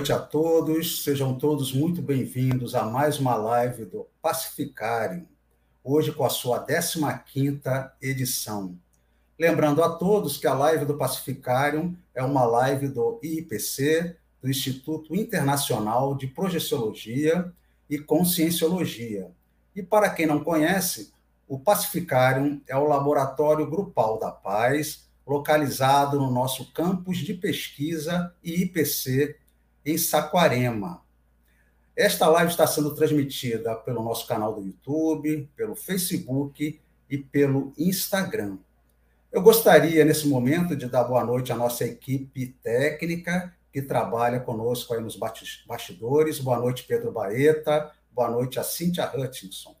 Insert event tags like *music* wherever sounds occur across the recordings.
Noite a todos, sejam todos muito bem-vindos a mais uma live do Pacificário, hoje com a sua 15ª edição. Lembrando a todos que a live do Pacificário é uma live do IIPC, do Instituto Internacional de Projeciologia e Conscienciologia. E para quem não conhece, o Pacificário é o laboratório grupal da paz, localizado no nosso campus de pesquisa IIPC em Saquarema. Esta live está sendo transmitida pelo nosso canal do YouTube, pelo Facebook e pelo Instagram. Eu gostaria, nesse momento, de dar boa noite à nossa equipe técnica que trabalha conosco aí nos bastidores. Boa noite, Pedro Baeta. Boa noite a Cíntia Hutchinson.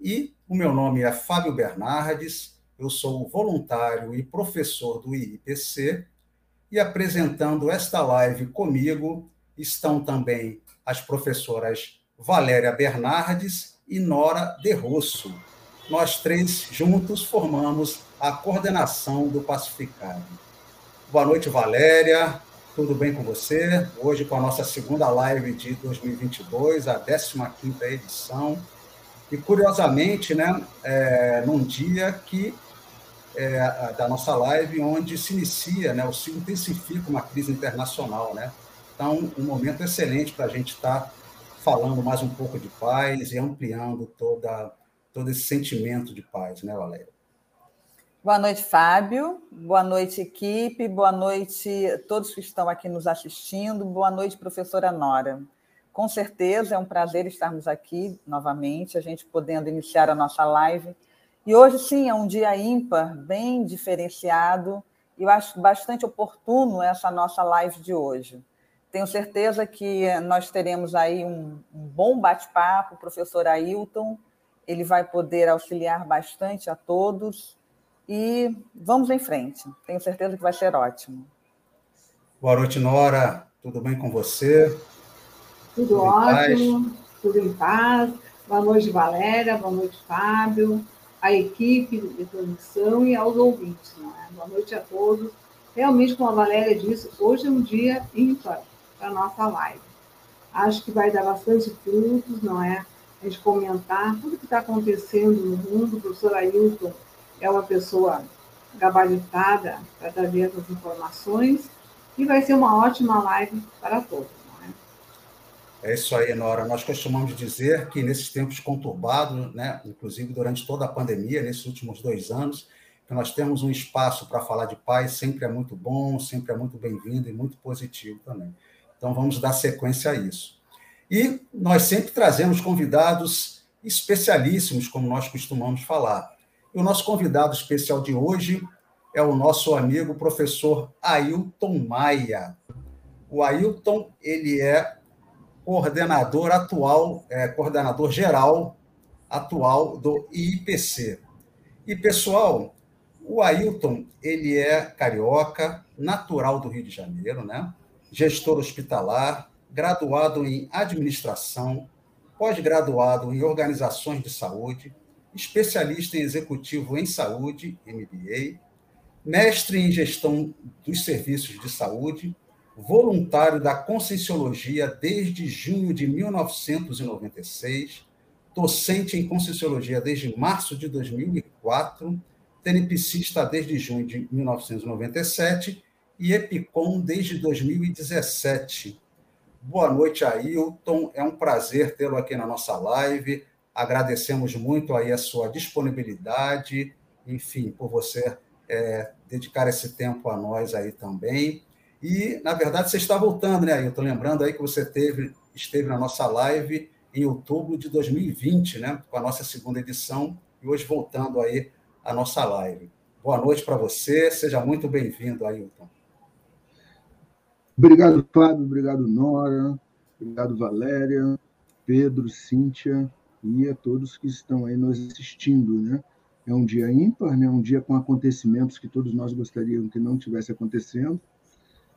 E o meu nome é Fábio Bernardes, eu sou voluntário e professor do IIPC e apresentando esta live comigo estão também as professoras Valéria Bernardes e Nora De Rosso. Nós três juntos formamos a coordenação do Pacificado. Boa noite, Valéria. Tudo bem com você? Hoje com a nossa segunda live de 2022, a 15ª edição. E, curiosamente, né, é, num dia que é, da nossa live, onde se inicia, né, ou se intensifica uma crise internacional. Né? Então, um momento excelente para a gente estar tá falando mais um pouco de paz e ampliando toda, todo esse sentimento de paz, né, Valéria? Boa noite, Fábio. Boa noite, equipe. Boa noite a todos que estão aqui nos assistindo. Boa noite, professora Nora. Com certeza é um prazer estarmos aqui novamente, a gente podendo iniciar a nossa live e hoje, sim, é um dia ímpar, bem diferenciado, e eu acho bastante oportuno essa nossa live de hoje. Tenho certeza que nós teremos aí um, um bom bate-papo, o professor Ailton, ele vai poder auxiliar bastante a todos, e vamos em frente. Tenho certeza que vai ser ótimo. Boa noite, Nora. Tudo bem com você? Tudo, tudo ótimo, tudo em paz. Boa noite, Valéria. Boa noite, Fábio à equipe de transmissão e aos ouvintes. É? Boa noite a todos. Realmente, como a Valéria disse, hoje é um dia ímpar para a nossa live. Acho que vai dar bastante frutos, não é? A gente comentar tudo que está acontecendo no mundo. O professor Ailton é uma pessoa gabaritada para trazer essas informações e vai ser uma ótima live para todos. É isso aí, Nora. Nós costumamos dizer que nesses tempos conturbados, né, inclusive durante toda a pandemia, nesses últimos dois anos, que nós temos um espaço para falar de paz, sempre é muito bom, sempre é muito bem-vindo e muito positivo também. Então, vamos dar sequência a isso. E nós sempre trazemos convidados especialíssimos, como nós costumamos falar. E o nosso convidado especial de hoje é o nosso amigo professor Ailton Maia. O Ailton, ele é coordenador atual, é, coordenador geral atual do IPC. E, pessoal, o Ailton, ele é carioca, natural do Rio de Janeiro, né? gestor hospitalar, graduado em administração, pós-graduado em organizações de saúde, especialista em executivo em saúde, MBA, mestre em gestão dos serviços de saúde, voluntário da Conscienciologia desde junho de 1996, docente em Conscienciologia desde março de 2004, tenepsista desde junho de 1997 e Epicom desde 2017. Boa noite, Ailton. É um prazer tê-lo aqui na nossa live. Agradecemos muito aí a sua disponibilidade, enfim, por você é, dedicar esse tempo a nós aí também. E, na verdade, você está voltando, né, estou Lembrando aí que você teve, esteve na nossa live em outubro de 2020, né, com a nossa segunda edição, e hoje voltando aí à nossa live. Boa noite para você, seja muito bem-vindo, Ailton. Obrigado, Fábio, obrigado, Nora, obrigado, Valéria, Pedro, Cíntia e a todos que estão aí nos assistindo, né? É um dia ímpar, né? um dia com acontecimentos que todos nós gostaríamos que não tivesse acontecendo,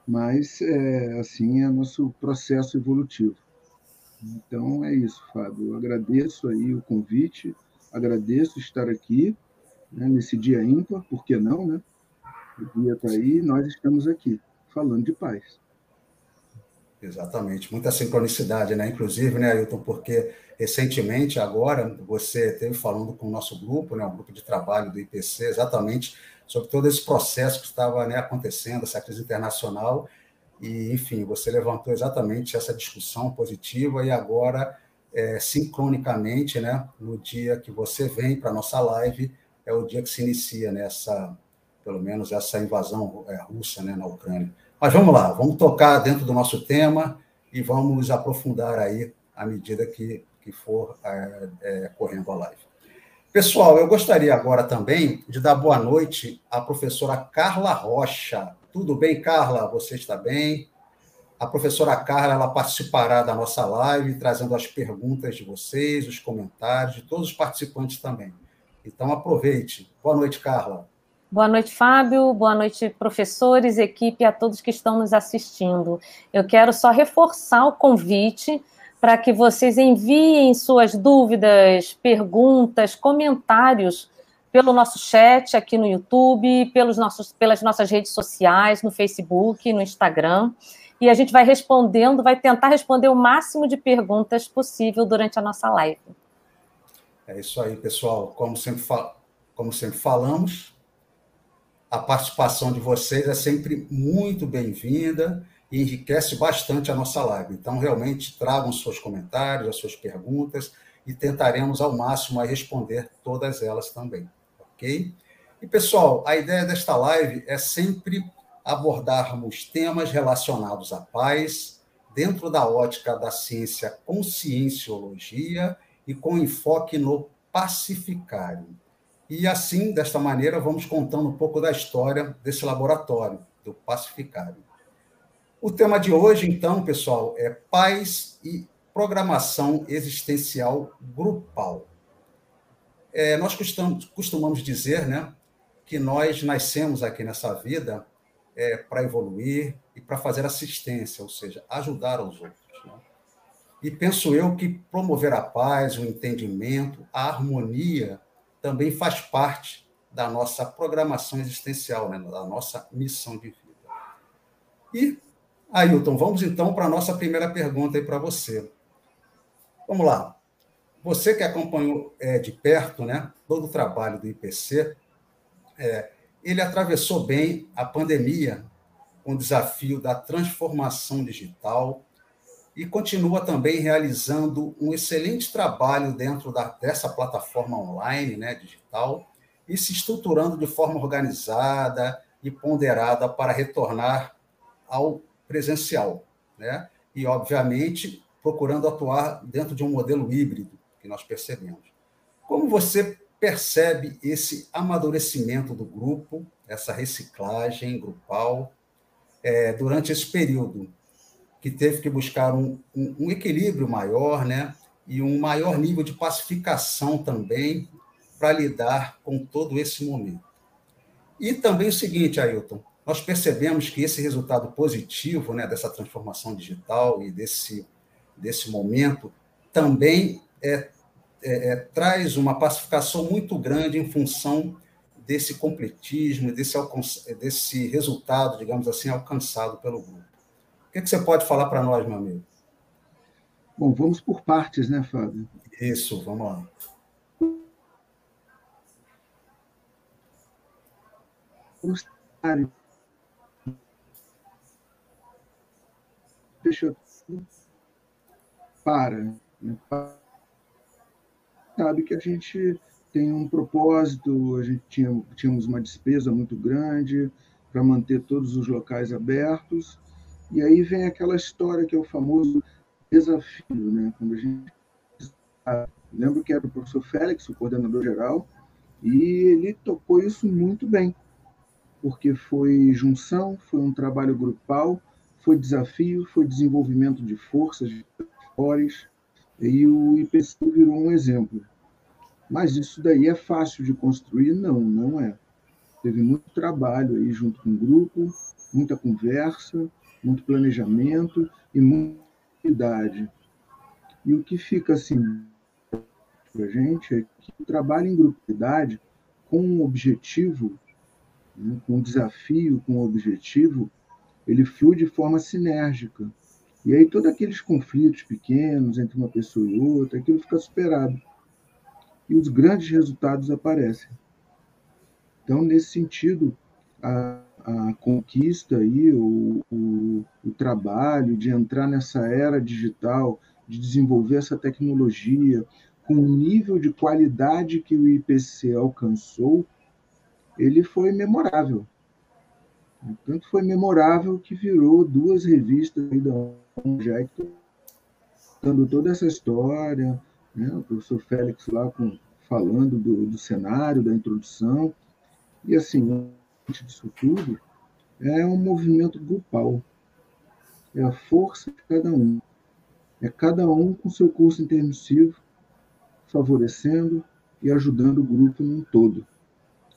mas é, assim é nosso processo evolutivo. Então é isso, Fábio. Eu agradeço aí o convite, agradeço estar aqui né, nesse dia ímpar, por que não, né? O dia está aí, nós estamos aqui falando de paz. Exatamente, muita sincronicidade, né? Inclusive, né, Ailton, porque recentemente, agora, você esteve falando com o nosso grupo, né, o grupo de trabalho do IPC, exatamente sobre todo esse processo que estava né, acontecendo, essa crise internacional, e, enfim, você levantou exatamente essa discussão positiva e agora, é, sincronicamente, né, no dia que você vem para a nossa live, é o dia que se inicia nessa, né, pelo menos, essa invasão é, russa né, na Ucrânia. Mas vamos lá, vamos tocar dentro do nosso tema e vamos aprofundar aí à medida que, que for é, é, correndo a live. Pessoal, eu gostaria agora também de dar boa noite à professora Carla Rocha. Tudo bem, Carla? Você está bem? A professora Carla ela participará da nossa live, trazendo as perguntas de vocês, os comentários, de todos os participantes também. Então, aproveite. Boa noite, Carla. Boa noite, Fábio. Boa noite, professores, equipe, a todos que estão nos assistindo. Eu quero só reforçar o convite para que vocês enviem suas dúvidas, perguntas, comentários pelo nosso chat aqui no YouTube, pelos nossos, pelas nossas redes sociais, no Facebook, no Instagram. E a gente vai respondendo, vai tentar responder o máximo de perguntas possível durante a nossa live. É isso aí, pessoal. Como sempre, como sempre falamos, a participação de vocês é sempre muito bem-vinda enriquece bastante a nossa live. Então, realmente, tragam seus comentários, as suas perguntas e tentaremos ao máximo responder todas elas também, ok? E, pessoal, a ideia desta live é sempre abordarmos temas relacionados à paz dentro da ótica da ciência conscienciologia e com enfoque no pacificário. E assim, desta maneira, vamos contando um pouco da história desse laboratório, do pacificário. O tema de hoje, então, pessoal, é paz e programação existencial grupal. É, nós costumamos, costumamos dizer né, que nós nascemos aqui nessa vida é, para evoluir e para fazer assistência, ou seja, ajudar os outros. Né? E penso eu que promover a paz, o entendimento, a harmonia também faz parte da nossa programação existencial, né? da nossa missão de vida. E, Ailton, vamos então para a nossa primeira pergunta aí para você. Vamos lá. Você que acompanhou é, de perto né, todo o trabalho do IPC, é, ele atravessou bem a pandemia com o desafio da transformação digital e continua também realizando um excelente trabalho dentro da, dessa plataforma online, né, digital, e se estruturando de forma organizada e ponderada para retornar ao presencial, né? E obviamente procurando atuar dentro de um modelo híbrido que nós percebemos. Como você percebe esse amadurecimento do grupo, essa reciclagem grupal é, durante esse período? que teve que buscar um, um, um equilíbrio maior, né? E um maior nível de pacificação também para lidar com todo esse momento. E também o seguinte, Ailton, nós percebemos que esse resultado positivo né, dessa transformação digital e desse, desse momento também é, é, é, traz uma pacificação muito grande em função desse completismo, desse, desse resultado, digamos assim, alcançado pelo grupo. O que, que você pode falar para nós, meu amigo? Bom, vamos por partes, né, Fábio? Isso, vamos lá. Deixa eu. Para. Né? Sabe que a gente tem um propósito, a gente tinha, tínhamos uma despesa muito grande para manter todos os locais abertos e aí vem aquela história que é o famoso desafio, né? Quando a gente lembro que era o professor Félix, o coordenador geral, e ele tocou isso muito bem, porque foi junção, foi um trabalho grupal, foi desafio, foi desenvolvimento de forças, de cores, e o IPC virou um exemplo. Mas isso daí é fácil de construir? Não, não é. Teve muito trabalho aí junto com o grupo, muita conversa, muito planejamento e muita idade. E o que fica assim para a gente é que o trabalho em grupalidade com um objetivo, né, com um desafio, com um objetivo, ele flui de forma sinérgica. E aí todos aqueles conflitos pequenos entre uma pessoa e outra, aquilo fica superado. E os grandes resultados aparecem. Então, nesse sentido, a, a conquista aí, o, o, o trabalho de entrar nessa era digital, de desenvolver essa tecnologia, com o nível de qualidade que o IPC alcançou, ele foi memorável. Tanto foi memorável que virou duas revistas aí da Project, dando toda essa história, né? o professor Félix lá com, falando do, do cenário, da introdução, e assim, disso tudo, é um movimento grupal, é a força de cada um, é cada um com seu curso intermissivo, favorecendo e ajudando o grupo num todo.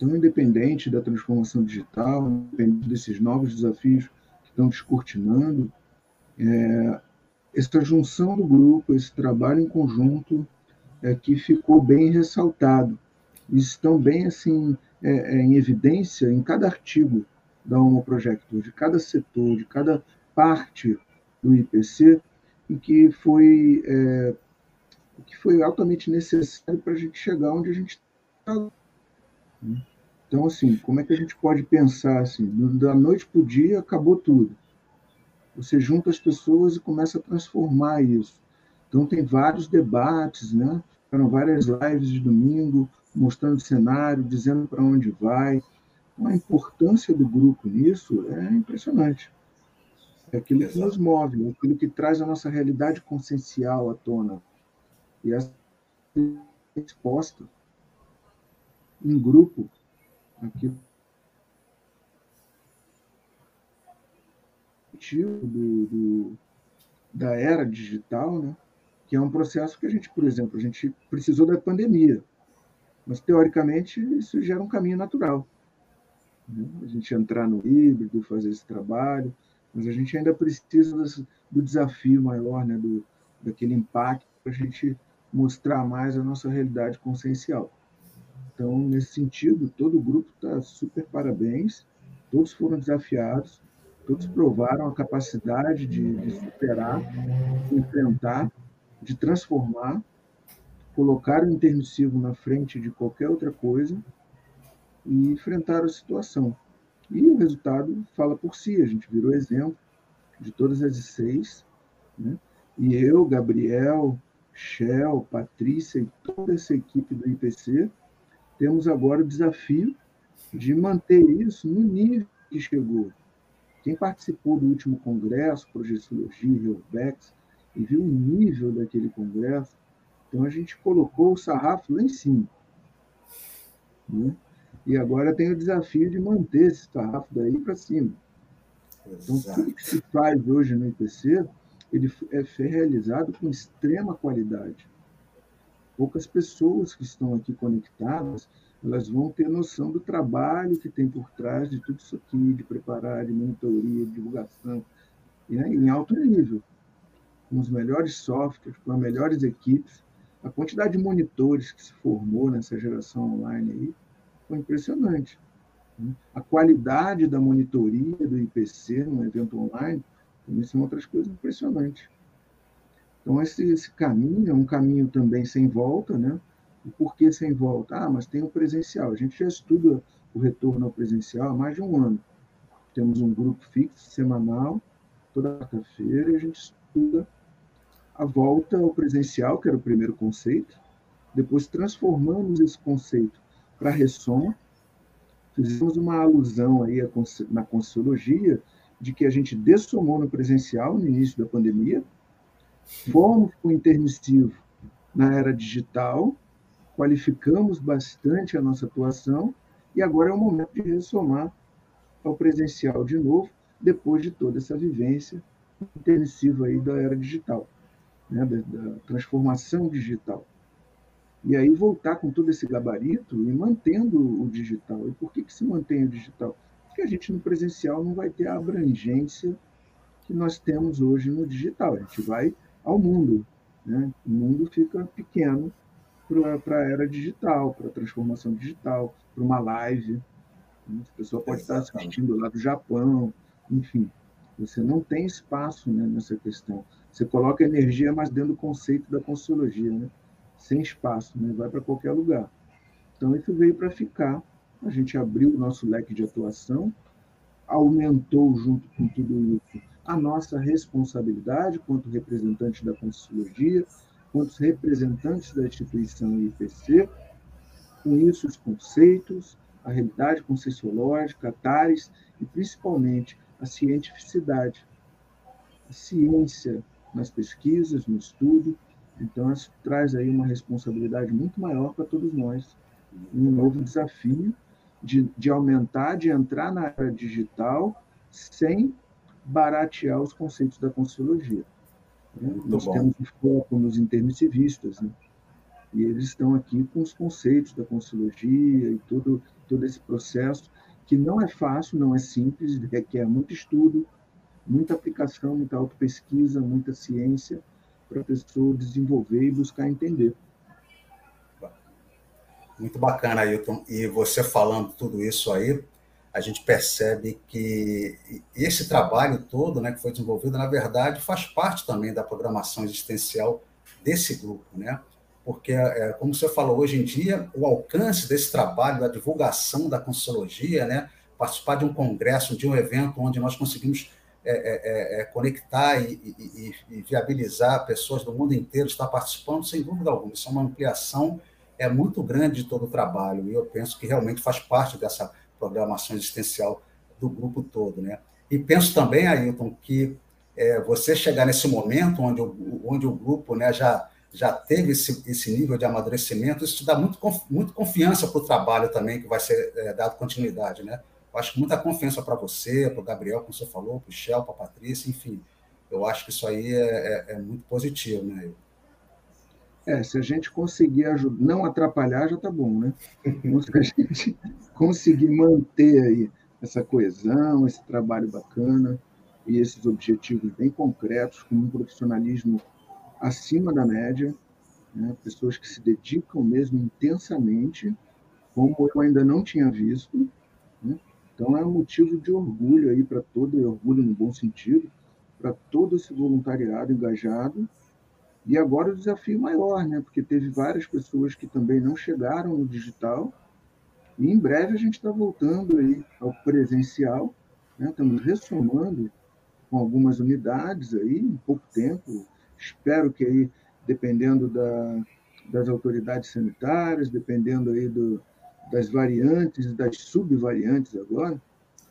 Então, independente da transformação digital, independente desses novos desafios que estão descortinando, é, essa junção do grupo, esse trabalho em conjunto, é que ficou bem ressaltado. Estão bem assim é, é, em evidência em cada artigo da Homo de cada setor, de cada parte do IPC, em que foi, é, que foi altamente necessário para a gente chegar onde a gente está. Então, assim, como é que a gente pode pensar assim? Da noite para o dia acabou tudo. Você junta as pessoas e começa a transformar isso. Então, tem vários debates, né? Foram várias lives de domingo mostrando o cenário, dizendo para onde vai. Então, a importância do grupo nisso é impressionante. É aquilo que nos move, é aquilo que traz a nossa realidade consciencial à tona. E essa resposta em grupo aquilo do, do, da era digital, né? que é um processo que a gente, por exemplo, a gente precisou da pandemia, mas teoricamente isso gera um caminho natural. Né? A gente entrar no híbrido, fazer esse trabalho, mas a gente ainda precisa do desafio maior, né? do, daquele impacto para a gente mostrar mais a nossa realidade consciencial. Então, nesse sentido, todo o grupo está super parabéns, todos foram desafiados, todos provaram a capacidade de, de superar, de enfrentar, de transformar, colocar o intermissivo na frente de qualquer outra coisa e enfrentar a situação. E o resultado fala por si, a gente virou exemplo de todas as seis, né? e eu, Gabriel, Shell, Patrícia e toda essa equipe do IPC temos agora o desafio de manter isso no nível que chegou. Quem participou do último congresso, Projeciologia, Reurbex, e viu o nível daquele congresso, então a gente colocou o sarrafo lá em cima. Né? E agora tem o desafio de manter esse sarrafo daí para cima. Então, tudo que se faz hoje no IPC, ele é realizado com extrema qualidade poucas pessoas que estão aqui conectadas, elas vão ter noção do trabalho que tem por trás de tudo isso aqui, de preparar, de monitoria, de divulgação, né, em alto nível, com os melhores softwares, com as melhores equipes. A quantidade de monitores que se formou nessa geração online aí foi impressionante. Né. A qualidade da monitoria do IPC no evento online também são outras coisas impressionantes. Então, esse, esse caminho é um caminho também sem volta, né? E por que sem volta? Ah, mas tem o presencial. A gente já estuda o retorno ao presencial há mais de um ano. Temos um grupo fixo, semanal, toda quarta-feira, e a gente estuda a volta ao presencial, que era o primeiro conceito. Depois transformamos esse conceito para ressoma. Fizemos uma alusão aí na Consciologia de que a gente dessomou no presencial no início da pandemia, Fomos com o intermissivo na era digital, qualificamos bastante a nossa atuação e agora é o momento de ressomar ao presencial de novo, depois de toda essa vivência intermissiva aí da era digital, né, da, da transformação digital. E aí voltar com todo esse gabarito e mantendo o digital. E por que, que se mantém o digital? Porque a gente no presencial não vai ter a abrangência que nós temos hoje no digital. A gente vai ao mundo. Né? O mundo fica pequeno para a era digital, para a transformação digital, para uma live. Né? A pessoa pode estar assistindo lá do Japão, enfim. Você não tem espaço né, nessa questão. Você coloca energia, mas dentro do conceito da Consciologia, né? sem espaço, né? vai para qualquer lugar. Então, isso veio para ficar. A gente abriu o nosso leque de atuação, aumentou, junto com tudo isso, a nossa responsabilidade quanto representante da Consciologia, quanto representantes da instituição IPC, com isso os conceitos, a realidade conscienciológica, a TARES e principalmente a cientificidade, a ciência nas pesquisas, no estudo. Então, isso traz aí uma responsabilidade muito maior para todos nós, um novo desafio de, de aumentar, de entrar na área digital sem baratear os conceitos da Consciologia. Né? Nós bom. temos um foco nos intermissivistas, né? e eles estão aqui com os conceitos da Consciologia e todo, todo esse processo, que não é fácil, não é simples, requer muito estudo, muita aplicação, muita autopesquisa, muita ciência, para a pessoa desenvolver e buscar entender. Muito bacana, Ailton. E você falando tudo isso aí, a gente percebe que esse trabalho todo né, que foi desenvolvido, na verdade, faz parte também da programação existencial desse grupo, né? Porque, é, como você falou, hoje em dia, o alcance desse trabalho, da divulgação da Consciologia, né, participar de um congresso, de um evento onde nós conseguimos é, é, é, é conectar e, e, e, viabilizar pessoas do mundo inteiro estar participando, sem dúvida alguma. Isso é uma ampliação é muito grande de todo o trabalho, e eu penso que realmente faz parte dessa programação existencial do grupo todo. Né? E penso também, Ailton, que é, você chegar nesse momento onde o, onde o grupo né, já, já teve esse, esse nível de amadurecimento, isso dá muito, muito confiança para o trabalho também que vai ser é, dado continuidade. Né? Eu acho que muita confiança para você, para o Gabriel, como você falou, para o Michel, para a Patrícia, enfim. Eu acho que isso aí é, é, é muito positivo, né? É, se a gente conseguir ajudar, não atrapalhar, já está bom, né? *laughs* Então, se a gente conseguir manter aí essa coesão, esse trabalho bacana e esses objetivos bem concretos, com um profissionalismo acima da média, né? pessoas que se dedicam mesmo intensamente, como eu ainda não tinha visto. Né? Então, é um motivo de orgulho aí para todo, orgulho no bom sentido, para todo esse voluntariado engajado e agora o desafio maior, né? porque teve várias pessoas que também não chegaram no digital, e em breve a gente está voltando aí ao presencial, né? estamos ressomando com algumas unidades aí, em pouco tempo, espero que aí, dependendo da, das autoridades sanitárias, dependendo aí do, das variantes das subvariantes agora,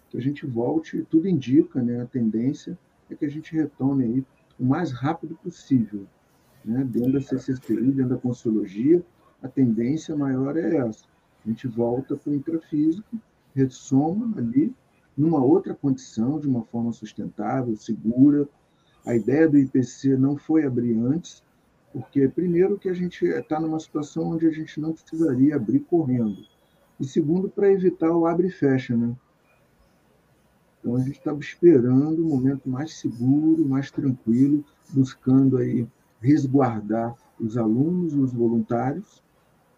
que a gente volte, tudo indica, né, a tendência é que a gente retome aí o mais rápido possível né? Dentro da CCCI, dentro da Consciologia, a tendência maior é essa. A gente volta para o intrafísico, ressoma ali, numa outra condição, de uma forma sustentável, segura. A ideia do IPC não foi abrir antes, porque, primeiro, que a gente está numa situação onde a gente não precisaria abrir correndo. E, segundo, para evitar o abre e fecha, né? Então, a gente estava esperando um momento mais seguro, mais tranquilo, buscando aí resguardar os alunos e os voluntários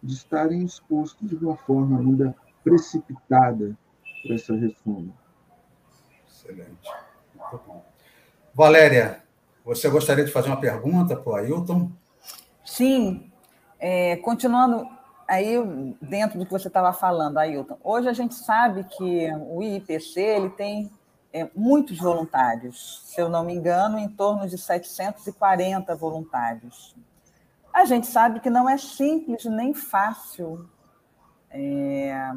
de estarem expostos de uma forma ainda precipitada para essa reforma. Excelente. Muito bom. Valéria, você gostaria de fazer uma pergunta para o Ailton? Sim. É, continuando aí dentro do que você estava falando, Ailton, hoje a gente sabe que o IPC ele tem é, muitos voluntários, se eu não me engano, em torno de 740 voluntários. A gente sabe que não é simples nem fácil é,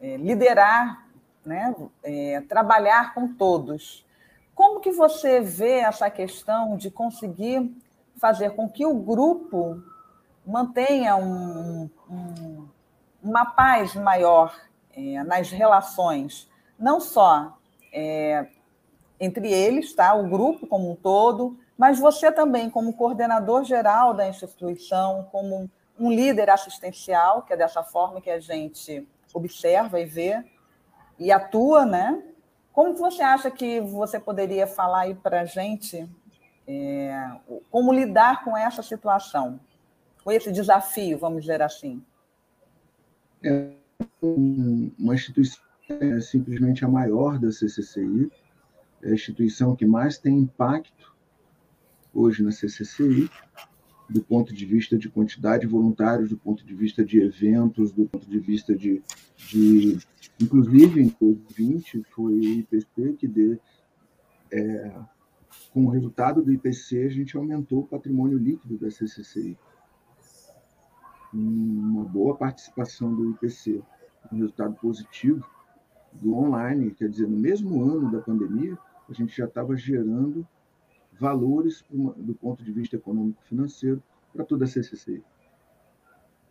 é, liderar, né, é, trabalhar com todos. Como que você vê essa questão de conseguir fazer com que o grupo mantenha um, um, uma paz maior é, nas relações, não só é, entre eles, tá? o grupo como um todo, mas você também, como coordenador geral da instituição, como um líder assistencial, que é dessa forma que a gente observa e vê e atua, né? Como você acha que você poderia falar aí para a gente é, como lidar com essa situação, com esse desafio, vamos dizer assim? É uma instituição é simplesmente a maior da CCCI. é a instituição que mais tem impacto hoje na CCCI, do ponto de vista de quantidade de voluntários, do ponto de vista de eventos, do ponto de vista de. de inclusive, em 2020, foi o IPC que, deu, é, com o resultado do IPC, a gente aumentou o patrimônio líquido da CCCI. Uma boa participação do IPC, um resultado positivo do online, quer dizer, no mesmo ano da pandemia, a gente já estava gerando valores do ponto de vista econômico-financeiro para toda a CCC.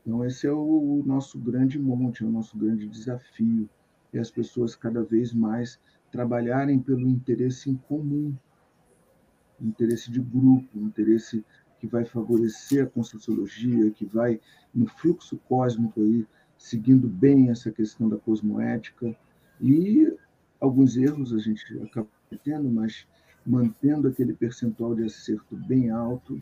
Então, esse é o nosso grande monte, é o nosso grande desafio, é as pessoas cada vez mais trabalharem pelo interesse em comum, interesse de grupo, interesse que vai favorecer a conscienciologia, que vai no fluxo cósmico aí, seguindo bem essa questão da cosmoética e alguns erros a gente acaba tendo, mas mantendo aquele percentual de acerto bem alto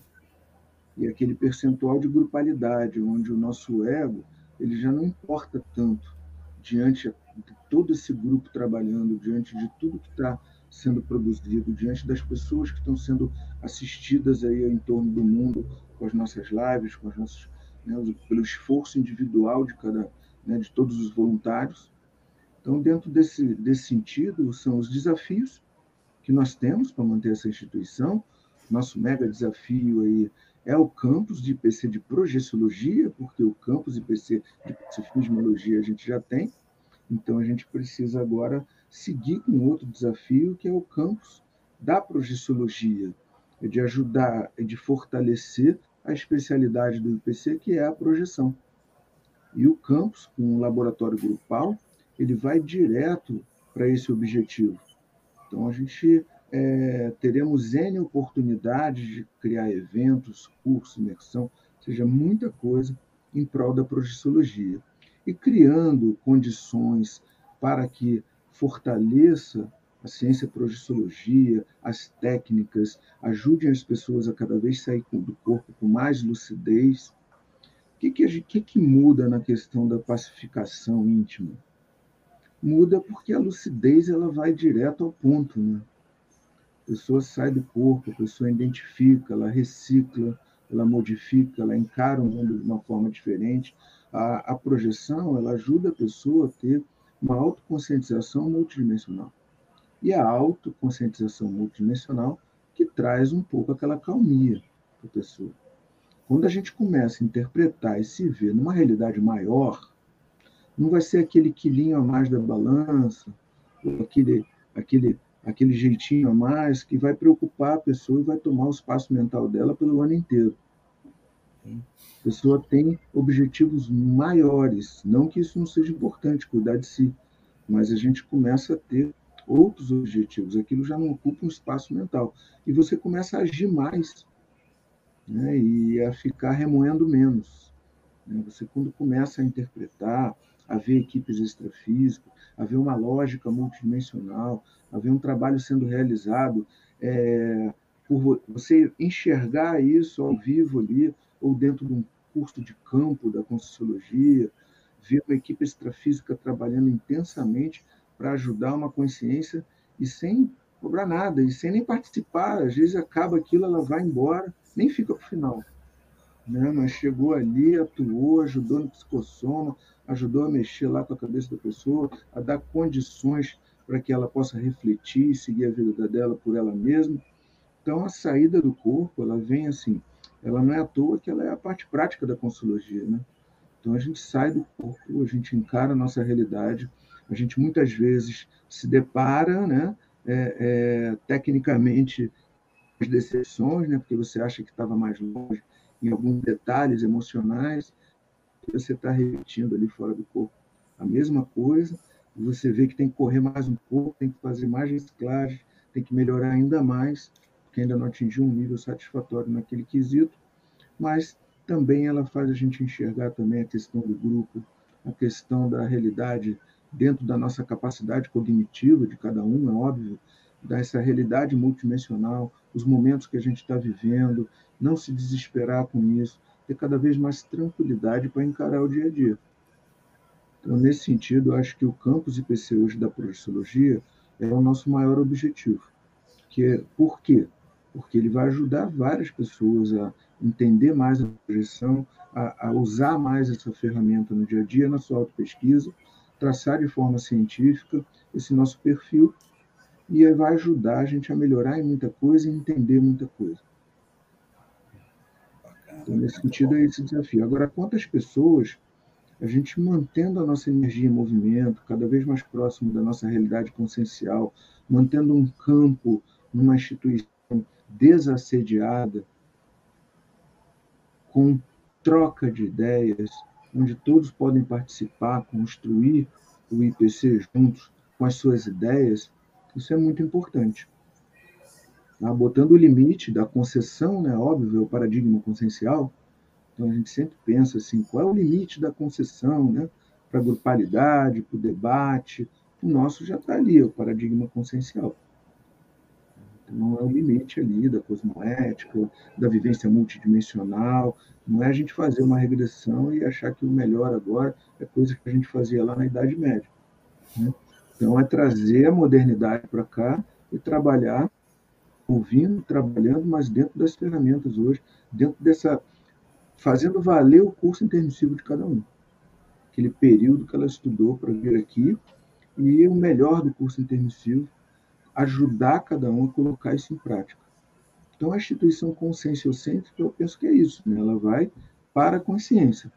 e aquele percentual de grupalidade, onde o nosso ego ele já não importa tanto diante de todo esse grupo trabalhando, diante de tudo que está sendo produzido, diante das pessoas que estão sendo assistidas aí em torno do mundo com as nossas lives, com as nossas, né, pelo esforço individual de cada, né, de todos os voluntários. Então, dentro desse desse sentido, são os desafios que nós temos para manter essa instituição. Nosso mega desafio aí é o campus de IPC de projeciologia, porque o campus IPC de psifismologia a gente já tem, então a gente precisa agora seguir com outro desafio, que é o campus da projeciologia, é de ajudar, é de fortalecer a especialidade do IPC, que é a projeção. E o campus, com o laboratório grupal, ele vai direto para esse objetivo. Então, a gente é, teremos N oportunidades de criar eventos, cursos, imersão, seja, muita coisa em prol da projeciologia. E criando condições para que fortaleça a ciência projeciologia, as técnicas, ajudem as pessoas a cada vez sair do corpo com mais lucidez. O que, que, que, que muda na questão da pacificação íntima? Muda porque a lucidez ela vai direto ao ponto, né? A pessoa sai do corpo, a pessoa identifica, ela recicla, ela modifica, ela encara o mundo de uma forma diferente. A, a projeção ela ajuda a pessoa a ter uma autoconscientização multidimensional. E a autoconscientização multidimensional que traz um pouco aquela calmia para a pessoa. Quando a gente começa a interpretar e se ver numa realidade maior, não vai ser aquele quilinho a mais da balança, aquele, aquele, aquele jeitinho a mais que vai preocupar a pessoa e vai tomar o espaço mental dela pelo ano inteiro. A pessoa tem objetivos maiores, não que isso não seja importante, cuidar de si, mas a gente começa a ter outros objetivos, aquilo já não ocupa um espaço mental. E você começa a agir mais né? e a ficar remoendo menos. Né? Você, quando começa a interpretar, haver equipes extrafísicas, haver uma lógica multidimensional, haver um trabalho sendo realizado, é, por você enxergar isso ao vivo ali, ou dentro de um curso de campo da Conscienciologia, ver uma equipe extrafísica trabalhando intensamente para ajudar uma consciência e sem cobrar nada, e sem nem participar. Às vezes acaba aquilo, ela vai embora, nem fica para o final. Né? Mas chegou ali, atuou, ajudou no psicossoma, ajudou a mexer lá com a cabeça da pessoa, a dar condições para que ela possa refletir e seguir a vida dela por ela mesma. Então, a saída do corpo, ela vem assim, ela não é à toa que ela é a parte prática da consciologia, né? Então, a gente sai do corpo, a gente encara a nossa realidade, a gente muitas vezes se depara, né, é, é, tecnicamente, as decepções, né, porque você acha que estava mais longe em alguns detalhes emocionais, você está repetindo ali fora do corpo a mesma coisa, e você vê que tem que correr mais um pouco, tem que fazer mais reciclagem, tem que melhorar ainda mais, porque ainda não atingiu um nível satisfatório naquele quesito, mas também ela faz a gente enxergar também a questão do grupo, a questão da realidade dentro da nossa capacidade cognitiva de cada um, é óbvio, dessa realidade multidimensional, os momentos que a gente está vivendo, não se desesperar com isso, ter cada vez mais tranquilidade para encarar o dia a dia. Então, nesse sentido, acho que o campus IPC hoje da projeciologia é o nosso maior objetivo. Que, por quê? Porque ele vai ajudar várias pessoas a entender mais a projeção, a, a usar mais essa ferramenta no dia a dia, na sua auto-pesquisa, traçar de forma científica esse nosso perfil e vai ajudar a gente a melhorar em muita coisa e entender muita coisa. Então, nesse sentido, é esse desafio. Agora, quantas pessoas a gente mantendo a nossa energia em movimento, cada vez mais próximo da nossa realidade consciencial, mantendo um campo numa instituição desassediada, com troca de ideias, onde todos podem participar, construir o IPC juntos com as suas ideias, isso é muito importante. Tá? Botando o limite da concessão, né, óbvio, o paradigma consciencial, então a gente sempre pensa assim, qual é o limite da concessão né, para a grupalidade, para o debate, o nosso já está ali, o paradigma consciencial. Então, é o limite ali da cosmoética, da vivência multidimensional. Não é a gente fazer uma regressão e achar que o melhor agora é coisa que a gente fazia lá na Idade Média. Né? Então, é trazer a modernidade para cá e trabalhar, ouvindo, trabalhando, mas dentro das ferramentas hoje, dentro dessa. fazendo valer o curso intermissivo de cada um. Aquele período que ela estudou para vir aqui e o melhor do curso intermissivo ajudar cada um a colocar isso em prática. Então, a instituição conscienciocêntrica, eu penso que é isso, né? ela vai para a consciência.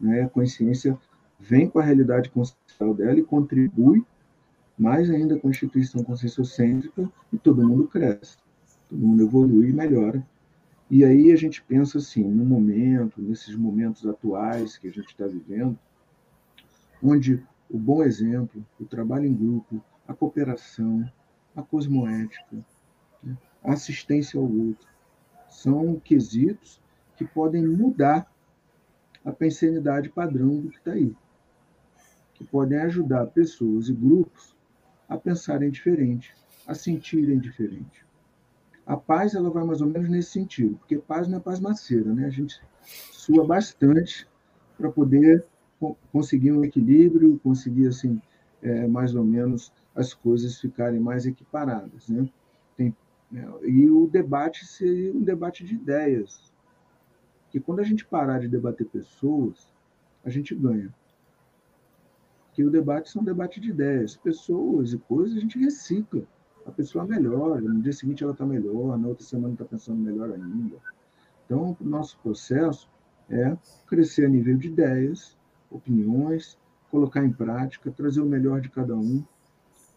Né? A consciência vem com a realidade consciencial dela e contribui mais ainda com a instituição conscienciocêntrica e todo mundo cresce, todo mundo evolui e melhora. E aí a gente pensa assim, no momento, nesses momentos atuais que a gente está vivendo, onde o bom exemplo, o trabalho em grupo, a cooperação, a cosmoética, né? a assistência ao outro. São quesitos que podem mudar a pensanidade padrão do que está aí, que podem ajudar pessoas e grupos a pensarem diferente, a sentirem diferente. A paz ela vai mais ou menos nesse sentido, porque paz não é paz maceira, né? A gente sua bastante para poder conseguir um equilíbrio, conseguir assim é, mais ou menos as coisas ficarem mais equiparadas. Né? Tem, né, e o debate seria um debate de ideias. Que quando a gente parar de debater pessoas, a gente ganha. Que o debate são debate de ideias. Pessoas e coisas a gente recicla. A pessoa melhora, no dia seguinte ela está melhor, na outra semana está pensando melhor ainda. Então, o nosso processo é crescer a nível de ideias, opiniões, colocar em prática, trazer o melhor de cada um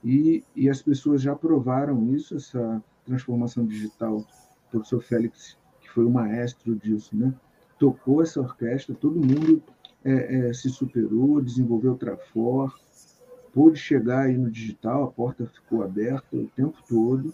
e, e as pessoas já provaram isso, essa transformação digital. O professor Félix, que foi o maestro disso, né? tocou essa orquestra, todo mundo é, é, se superou, desenvolveu Trafor, pôde chegar aí no digital, a porta ficou aberta o tempo todo,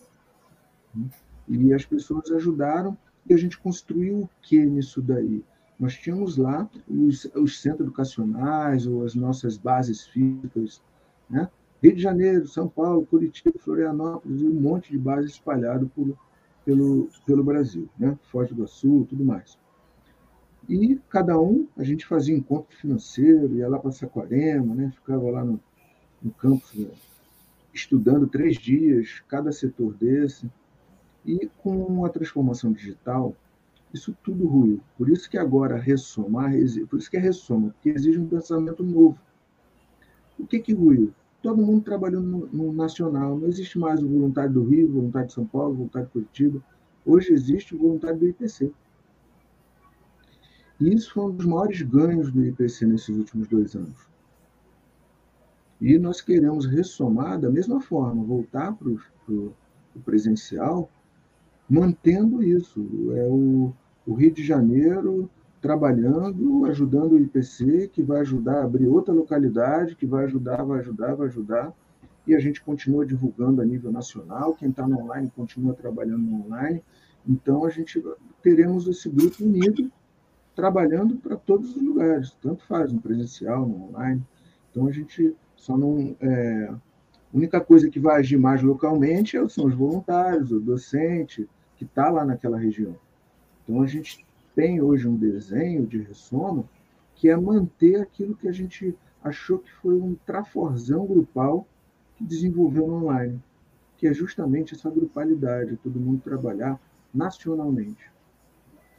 né? e as pessoas ajudaram, e a gente construiu o que nisso daí? Nós tínhamos lá os, os centros educacionais, ou as nossas bases físicas, né? Rio de Janeiro, São Paulo, Curitiba, Florianópolis e um monte de bases espalhado por, pelo, pelo Brasil, né? Foz do Iguaçu, tudo mais. E cada um, a gente fazia encontro financeiro, ia lá para Saquarema, né? ficava lá no, no campus né? estudando três dias, cada setor desse. E com a transformação digital, isso tudo ruiu. Por isso que agora ressomar, por isso que é ressoma, porque exige um pensamento novo. O que que ruiu? todo mundo trabalhando no, no, nacional. Não existe mais o voluntário do Rio, voluntário de São Paulo, voluntário de Curitiba. Hoje existe o voluntário do IPC. E isso foi um dos maiores ganhos do IPC nesses últimos dois anos. E nós queremos ressomar da mesma forma, voltar para o presencial, mantendo isso. É o, o Rio de Janeiro trabalhando, ajudando o IPC, que vai ajudar a abrir outra localidade, que vai ajudar, vai ajudar, vai ajudar. E a gente continua divulgando a nível nacional. Quem está no online continua trabalhando no online. Então, a gente teremos esse grupo unido, trabalhando para todos os lugares, tanto faz no presencial, no online. Então, a gente só não. É, a única coisa que vai agir mais localmente são os voluntários, o docente, que está lá naquela região. Então, a gente tem hoje um desenho de ressono que é manter aquilo que a gente achou que foi um traforzão grupal que desenvolveu no online, que é justamente essa grupalidade, todo mundo trabalhar nacionalmente.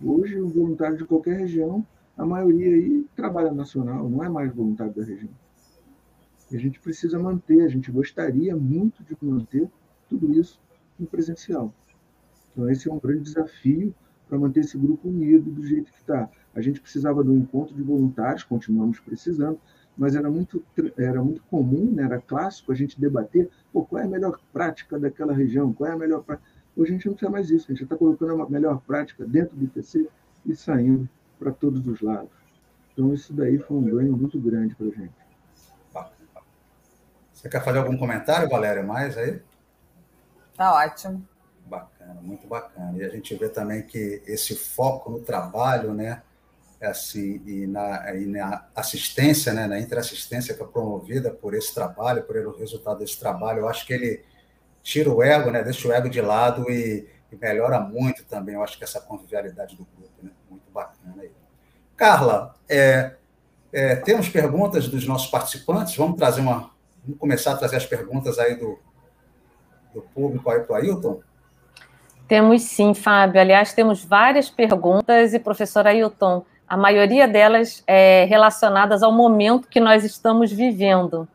Hoje, o voluntário de qualquer região, a maioria aí trabalha nacional, não é mais voluntário da região. A gente precisa manter, a gente gostaria muito de manter tudo isso no presencial. Então, esse é um grande desafio para manter esse grupo unido do jeito que está. A gente precisava do encontro de voluntários, continuamos precisando, mas era muito, era muito comum, né, era clássico a gente debater pô, qual é a melhor prática daquela região, qual é a melhor prática. Hoje a gente não precisa mais isso, a gente está colocando a melhor prática dentro do IPC e saindo para todos os lados. Então, isso daí foi um ganho muito grande para a gente. Você quer fazer algum comentário, Valéria, mais aí? Tá ótimo. Bacana, muito bacana. E a gente vê também que esse foco no trabalho, né, é assim, e na, e na assistência, né, na interassistência que é promovida por esse trabalho, por o resultado desse trabalho, eu acho que ele tira o ego, né, deixa o ego de lado e, e melhora muito também, eu acho que essa convivialidade do grupo, né, muito bacana aí. Carla, é, é, temos perguntas dos nossos participantes, vamos trazer uma, vamos começar a trazer as perguntas aí do, do público aí para o Ailton? Temos sim, Fábio. Aliás, temos várias perguntas e, professor Ailton, a maioria delas é relacionadas ao momento que nós estamos vivendo.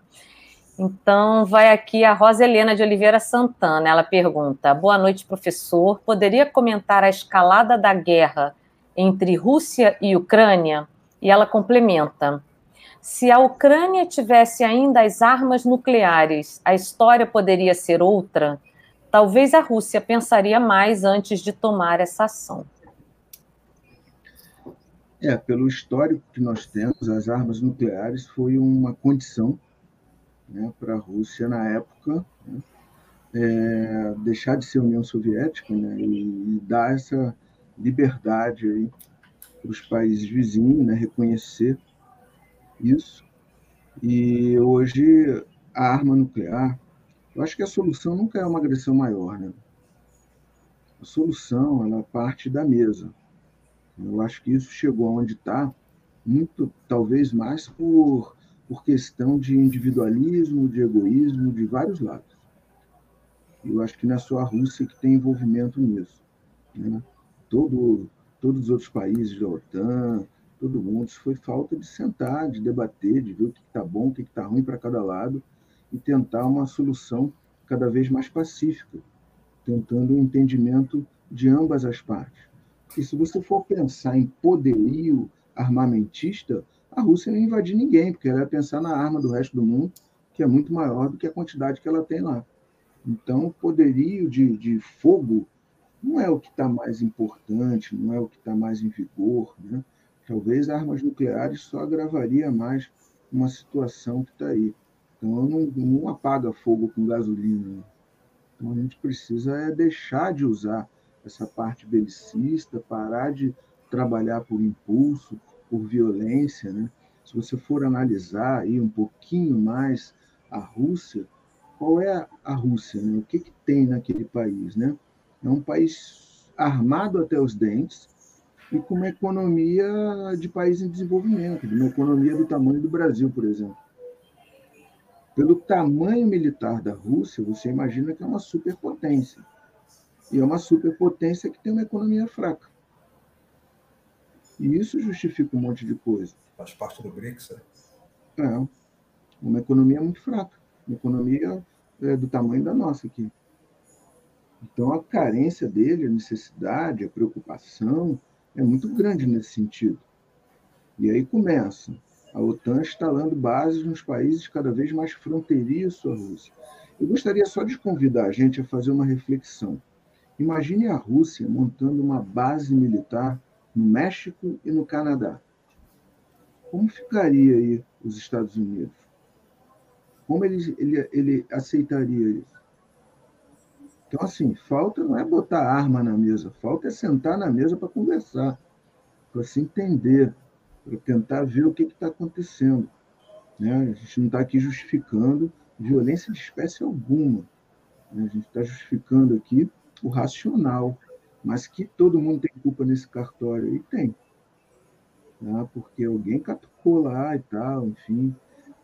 Então, vai aqui a Rosa Helena de Oliveira Santana. Ela pergunta: Boa noite, professor. Poderia comentar a escalada da guerra entre Rússia e Ucrânia? E ela complementa: Se a Ucrânia tivesse ainda as armas nucleares, a história poderia ser outra? Talvez a Rússia pensaria mais antes de tomar essa ação. É, pelo histórico que nós temos, as armas nucleares foi uma condição né, para a Rússia na época né, é, deixar de ser União Soviética né, e, e, dar essa liberdade para os países vizinhos, né, reconhecer isso. E hoje a arma nuclear eu acho que a solução nunca é uma agressão maior, né? A solução, ela parte da mesa. Eu acho que isso chegou onde está, muito, talvez mais por, por questão de individualismo, de egoísmo, de vários lados. Eu acho que não é só a Rússia que tem envolvimento nisso. Né? Todo, todos os outros países da OTAN, todo mundo, isso foi falta de sentar, de debater, de ver o que está bom, o que está ruim para cada lado e tentar uma solução cada vez mais pacífica, tentando o um entendimento de ambas as partes. E se você for pensar em poderio armamentista, a Rússia não invadir ninguém, porque ela vai pensar na arma do resto do mundo, que é muito maior do que a quantidade que ela tem lá. Então, poderio de, de fogo não é o que está mais importante, não é o que está mais em vigor. Né? Talvez armas nucleares só agravaria mais uma situação que está aí. Então, não, não apaga fogo com gasolina. Então, a gente precisa é deixar de usar essa parte belicista, parar de trabalhar por impulso, por violência. Né? Se você for analisar aí um pouquinho mais a Rússia, qual é a Rússia? Né? O que, que tem naquele país? Né? É um país armado até os dentes e com uma economia de país em desenvolvimento, de uma economia do tamanho do Brasil, por exemplo. Pelo tamanho militar da Rússia, você imagina que é uma superpotência. E é uma superpotência que tem uma economia fraca. E isso justifica um monte de coisa. Faz parte do BRICS, né? É. Uma economia muito fraca. Uma economia é, do tamanho da nossa aqui. Então, a carência dele, a necessidade, a preocupação é muito grande nesse sentido. E aí começa a OTAN instalando bases nos países cada vez mais fronteiriços à Rússia. Eu gostaria só de convidar a gente a fazer uma reflexão. Imagine a Rússia montando uma base militar no México e no Canadá. Como ficaria aí os Estados Unidos? Como ele, ele, ele aceitaria isso? Então, assim, falta não é botar arma na mesa, falta é sentar na mesa para conversar, para se entender, para tentar ver o que está acontecendo. Né? A gente não está aqui justificando violência de espécie alguma. Né? A gente está justificando aqui o racional, mas que todo mundo tem culpa nesse cartório e tem. Né? Porque alguém catucou lá e tal, enfim.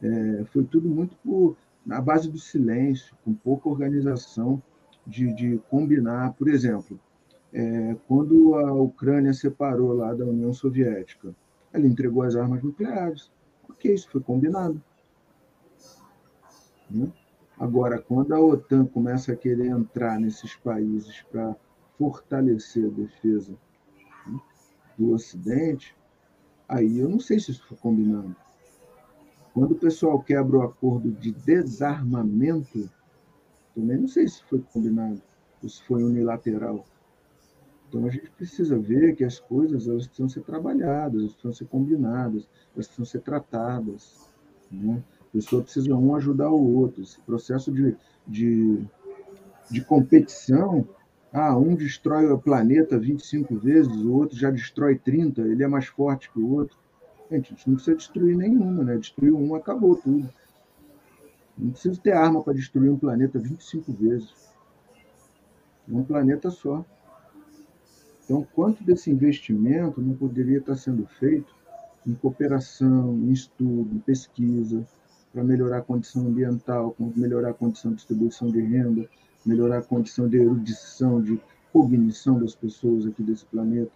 É, foi tudo muito por, na base do silêncio, com pouca organização de, de combinar, por exemplo, é, quando a Ucrânia separou lá da União Soviética, ela entregou as armas nucleares. Ok, isso foi combinado. Né? Agora, quando a OTAN começa a querer entrar nesses países para fortalecer a defesa né, do Ocidente, aí eu não sei se isso foi combinado. Quando o pessoal quebra o acordo de desarmamento, também não sei se foi combinado, ou se foi unilateral. Então a gente precisa ver que as coisas elas precisam ser trabalhadas, elas precisam ser combinadas, elas precisam ser tratadas. Né? A pessoa precisa um ajudar o outro. Esse processo de, de, de competição, ah, um destrói o planeta 25 vezes, o outro já destrói 30, ele é mais forte que o outro. Gente, a gente não precisa destruir nenhuma, né? Destruiu um, acabou tudo. Não precisa ter arma para destruir um planeta 25 vezes. Um planeta só. Então, quanto desse investimento não poderia estar sendo feito em cooperação, em estudo, em pesquisa, para melhorar a condição ambiental, melhorar a condição de distribuição de renda, melhorar a condição de erudição, de cognição das pessoas aqui desse planeta.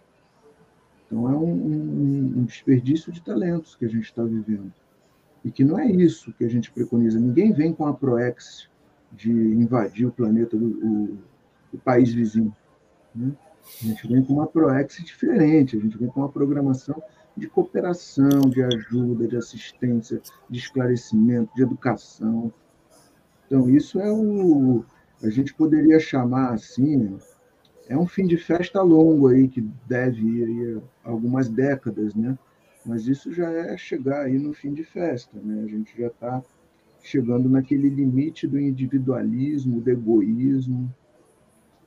Então, é um, um, um desperdício de talentos que a gente está vivendo. E que não é isso que a gente preconiza. Ninguém vem com a ProEx de invadir o planeta do o, o país vizinho. Né? A gente vem com uma ProEx diferente, a gente vem com uma programação de cooperação, de ajuda, de assistência, de esclarecimento, de educação. Então, isso é o. A gente poderia chamar assim, é um fim de festa longo aí, que deve ir aí algumas décadas, né? Mas isso já é chegar aí no fim de festa, né? A gente já está chegando naquele limite do individualismo, do egoísmo,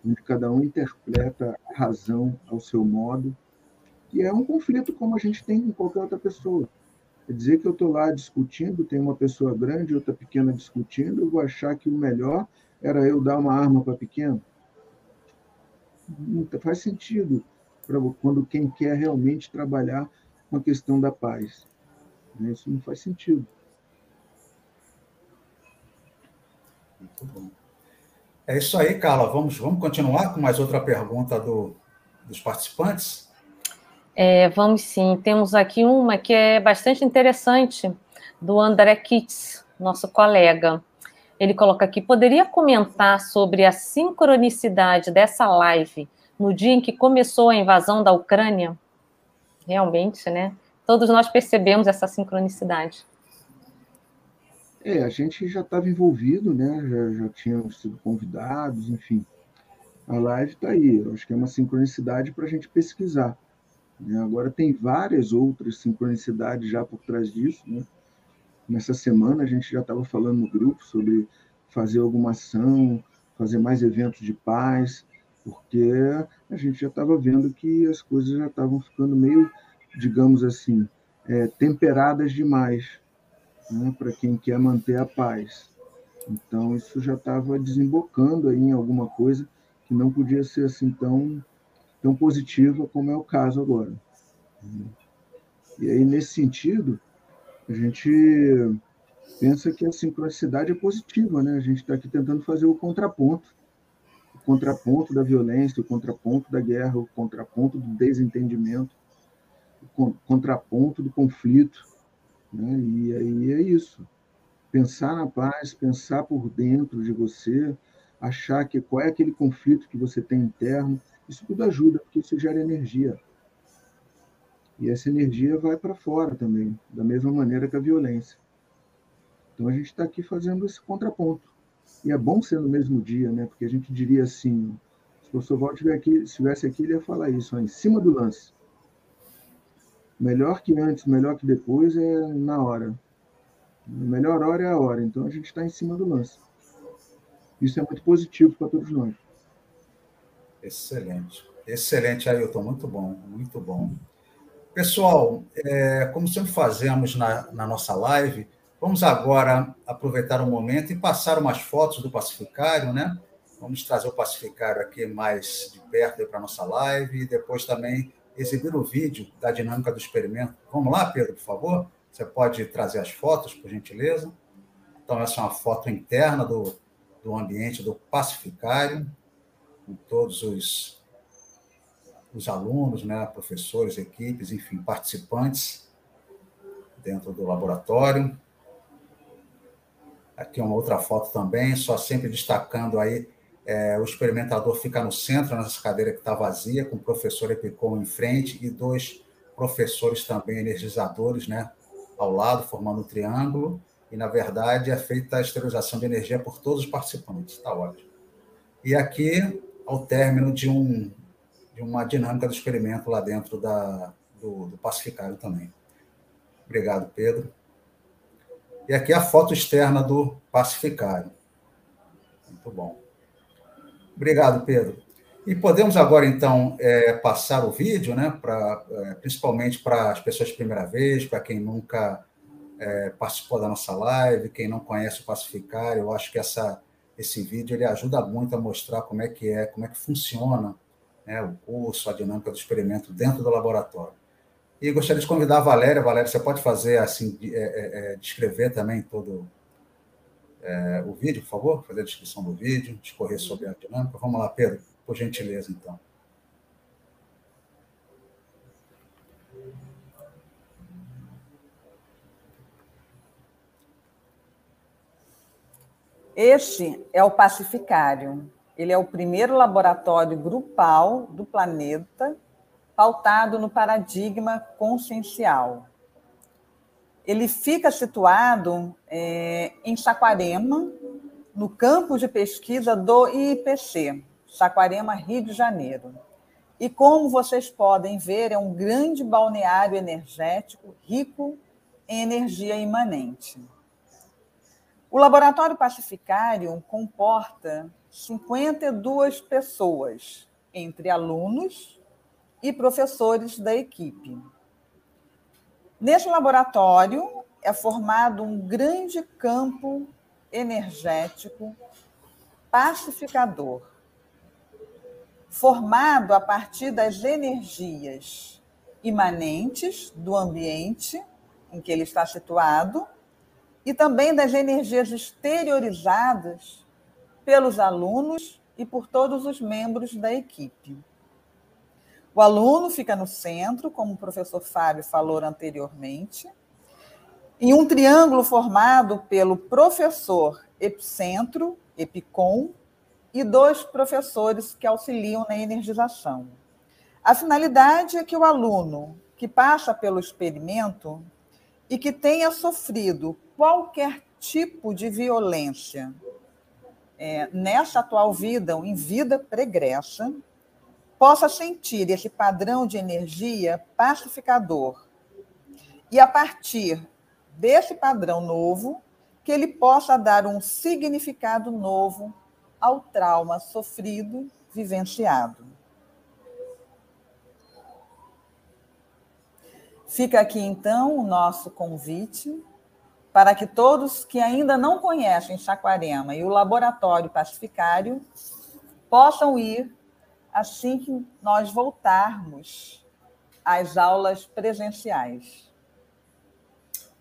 onde cada um interpreta a razão ao seu modo, e é um conflito como a gente tem com qualquer outra pessoa. Quer dizer que eu estou lá discutindo, tem uma pessoa grande e outra pequena discutindo, eu vou achar que o melhor era eu dar uma arma para pequeno? Não faz sentido para quando quem quer realmente trabalhar com a questão da paz. Né? Isso não faz sentido. Muito bom. É isso aí, Carla. Vamos, vamos continuar com mais outra pergunta do, dos participantes? É, vamos sim. Temos aqui uma que é bastante interessante, do André Kitts, nosso colega. Ele coloca aqui: poderia comentar sobre a sincronicidade dessa live no dia em que começou a invasão da Ucrânia? Realmente, né? Todos nós percebemos essa sincronicidade. É, a gente já estava envolvido, né? Já, já tínhamos sido convidados, enfim. A live está aí. Eu acho que é uma sincronicidade para a gente pesquisar. Né? Agora tem várias outras sincronicidades já por trás disso, né? Nessa semana a gente já estava falando no grupo sobre fazer alguma ação, fazer mais eventos de paz, porque a gente já estava vendo que as coisas já estavam ficando meio, digamos assim, é, temperadas demais né, para quem quer manter a paz. Então isso já estava desembocando aí em alguma coisa que não podia ser assim tão tão positiva como é o caso agora. E aí nesse sentido a gente pensa que a sincronicidade é positiva, né? A gente está aqui tentando fazer o contraponto, contraponto da violência, o contraponto da guerra, o contraponto do desentendimento, o contraponto do conflito, né? E aí é isso. Pensar na paz, pensar por dentro de você, achar que qual é aquele conflito que você tem interno, isso tudo ajuda, porque isso gera energia. E essa energia vai para fora também, da mesma maneira que a violência. Então a gente está aqui fazendo esse contraponto. E é bom ser no mesmo dia, né? Porque a gente diria assim, se o professor Walt estivesse aqui, ele ia falar isso, ó, em cima do lance. Melhor que antes, melhor que depois é na hora. A melhor hora é a hora. Então a gente está em cima do lance. Isso é muito positivo para todos nós. Excelente. Excelente, Ailton. Muito bom, muito bom. Pessoal, é, como sempre fazemos na, na nossa live, vamos agora aproveitar o um momento e passar umas fotos do pacificário, né? Vamos trazer o pacificário aqui mais de perto para a nossa live e depois também exibir o vídeo da dinâmica do experimento. Vamos lá, Pedro, por favor? Você pode trazer as fotos, por gentileza? Então, essa é uma foto interna do, do ambiente do pacificário, com todos os, os alunos, né, professores, equipes, enfim, participantes dentro do laboratório. Aqui uma outra foto também, só sempre destacando aí é, o experimentador fica no centro, nessa cadeira que está vazia, com o professor Epicom em frente e dois professores também energizadores, né, ao lado, formando um triângulo. E, na verdade, é feita a esterilização de energia por todos os participantes. Está ótimo. E aqui, ao término de, um, de uma dinâmica do experimento lá dentro da, do, do pacificário também. Obrigado, Pedro. E aqui a foto externa do pacificário. Muito bom. Obrigado, Pedro. E podemos agora, então, é, passar o vídeo, né, pra, é, principalmente para as pessoas de primeira vez, para quem nunca é, participou da nossa live, quem não conhece o Pacificário, eu acho que essa, esse vídeo ele ajuda muito a mostrar como é que é, como é que funciona né, o curso, a dinâmica do experimento dentro do laboratório. E gostaria de convidar a Valéria. Valéria, você pode fazer assim, é, é, é, descrever também todo é, o vídeo, por favor? Fazer a descrição do vídeo, discorrer sobre a dinâmica. Vamos lá, Pedro, por gentileza, então. Este é o Pacificário. Ele é o primeiro laboratório grupal do planeta pautado no paradigma consciencial. Ele fica situado é, em Saquarema, no campo de pesquisa do IPC, Saquarema, Rio de Janeiro. E como vocês podem ver, é um grande balneário energético rico em energia imanente. O Laboratório Pacificário comporta 52 pessoas, entre alunos e professores da equipe. Neste laboratório é formado um grande campo energético pacificador, formado a partir das energias imanentes do ambiente em que ele está situado e também das energias exteriorizadas pelos alunos e por todos os membros da equipe. O aluno fica no centro, como o professor Fábio falou anteriormente, em um triângulo formado pelo professor epicentro, epicom, e dois professores que auxiliam na energização. A finalidade é que o aluno que passa pelo experimento e que tenha sofrido qualquer tipo de violência é, nessa atual vida ou em vida pregressa, possa sentir esse padrão de energia pacificador. E a partir desse padrão novo, que ele possa dar um significado novo ao trauma sofrido, vivenciado. Fica aqui então o nosso convite para que todos que ainda não conhecem Chaquarema e o Laboratório Pacificário possam ir assim que nós voltarmos às aulas presenciais.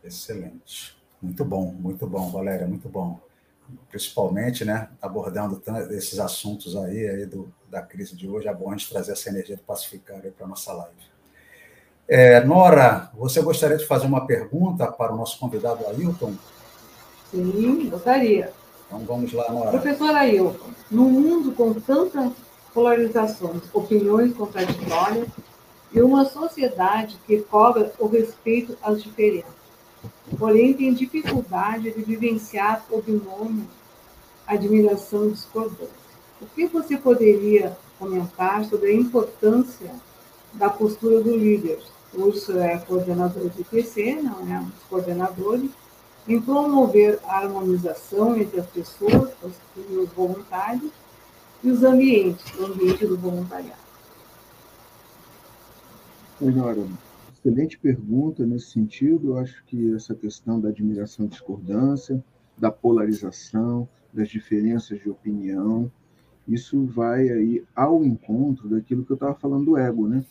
Excelente. Muito bom, muito bom, Valéria, muito bom. Principalmente, né, abordando esses assuntos aí, aí do, da crise de hoje, é bom a gente trazer essa energia do pacificário para a nossa live. É, Nora, você gostaria de fazer uma pergunta para o nosso convidado Ailton? Sim, gostaria. Então vamos lá, Nora. Professor Ailton, num mundo com tantas polarizações, opiniões contraditórias e uma sociedade que cobra o respeito às diferenças, porém tem dificuldade de vivenciar o binômio admiração discordância. O que você poderia comentar sobre a importância da postura do líder, o é coordenador do IPC, não é? Um dos coordenadores, em promover a harmonização entre as pessoas, os voluntários, e os ambientes, o ambiente do voluntariado. Senhora, excelente pergunta nesse sentido. Eu acho que essa questão da admiração e discordância, da polarização, das diferenças de opinião, isso vai aí ao encontro daquilo que eu estava falando do ego, né?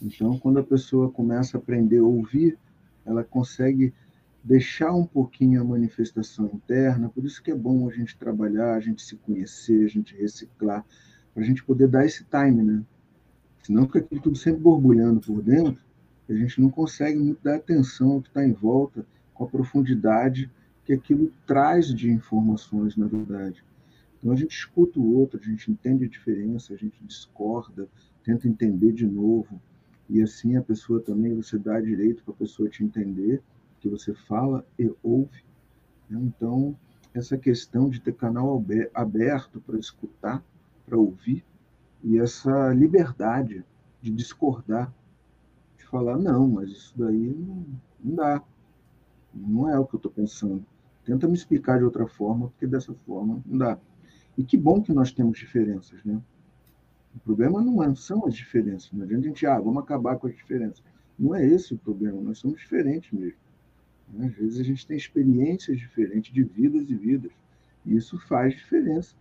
Então, quando a pessoa começa a aprender a ouvir, ela consegue deixar um pouquinho a manifestação interna, por isso que é bom a gente trabalhar, a gente se conhecer, a gente reciclar, para a gente poder dar esse time, né? Senão fica aquilo tudo sempre borbulhando por dentro, a gente não consegue muito dar atenção ao que está em volta, com a profundidade que aquilo traz de informações, na verdade. Então a gente escuta o outro, a gente entende a diferença, a gente discorda, tenta entender de novo, e assim a pessoa também, você dá direito para a pessoa te entender, que você fala e ouve. Né? Então, essa questão de ter canal aberto para escutar, para ouvir, e essa liberdade de discordar, de falar, não, mas isso daí não, não dá, não é o que eu estou pensando. Tenta me explicar de outra forma, porque dessa forma não dá. E que bom que nós temos diferenças, né? O problema não é, são as diferenças. Não adianta a gente, ah, vamos acabar com as diferenças. Não é esse o problema, nós somos diferentes mesmo. Às vezes a gente tem experiências diferentes de vidas e vidas. E isso faz diferença.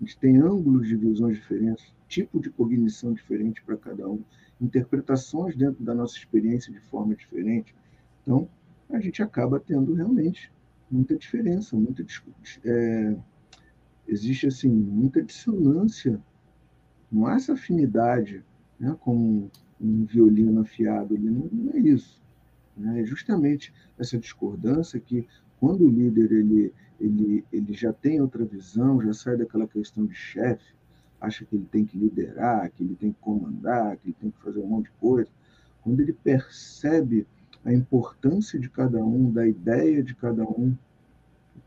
A gente tem ângulos de visões diferentes, tipo de cognição diferente para cada um, interpretações dentro da nossa experiência de forma diferente. Então, a gente acaba tendo realmente muita diferença, muita é, existe assim muita dissonância, não há essa afinidade, né, como um violino afiado não é isso. Né? É justamente essa discordância que quando o líder ele, ele, ele já tem outra visão, já sai daquela questão de chefe, acha que ele tem que liderar, que ele tem que comandar, que ele tem que fazer um monte de coisa, quando ele percebe a importância de cada um, da ideia de cada um,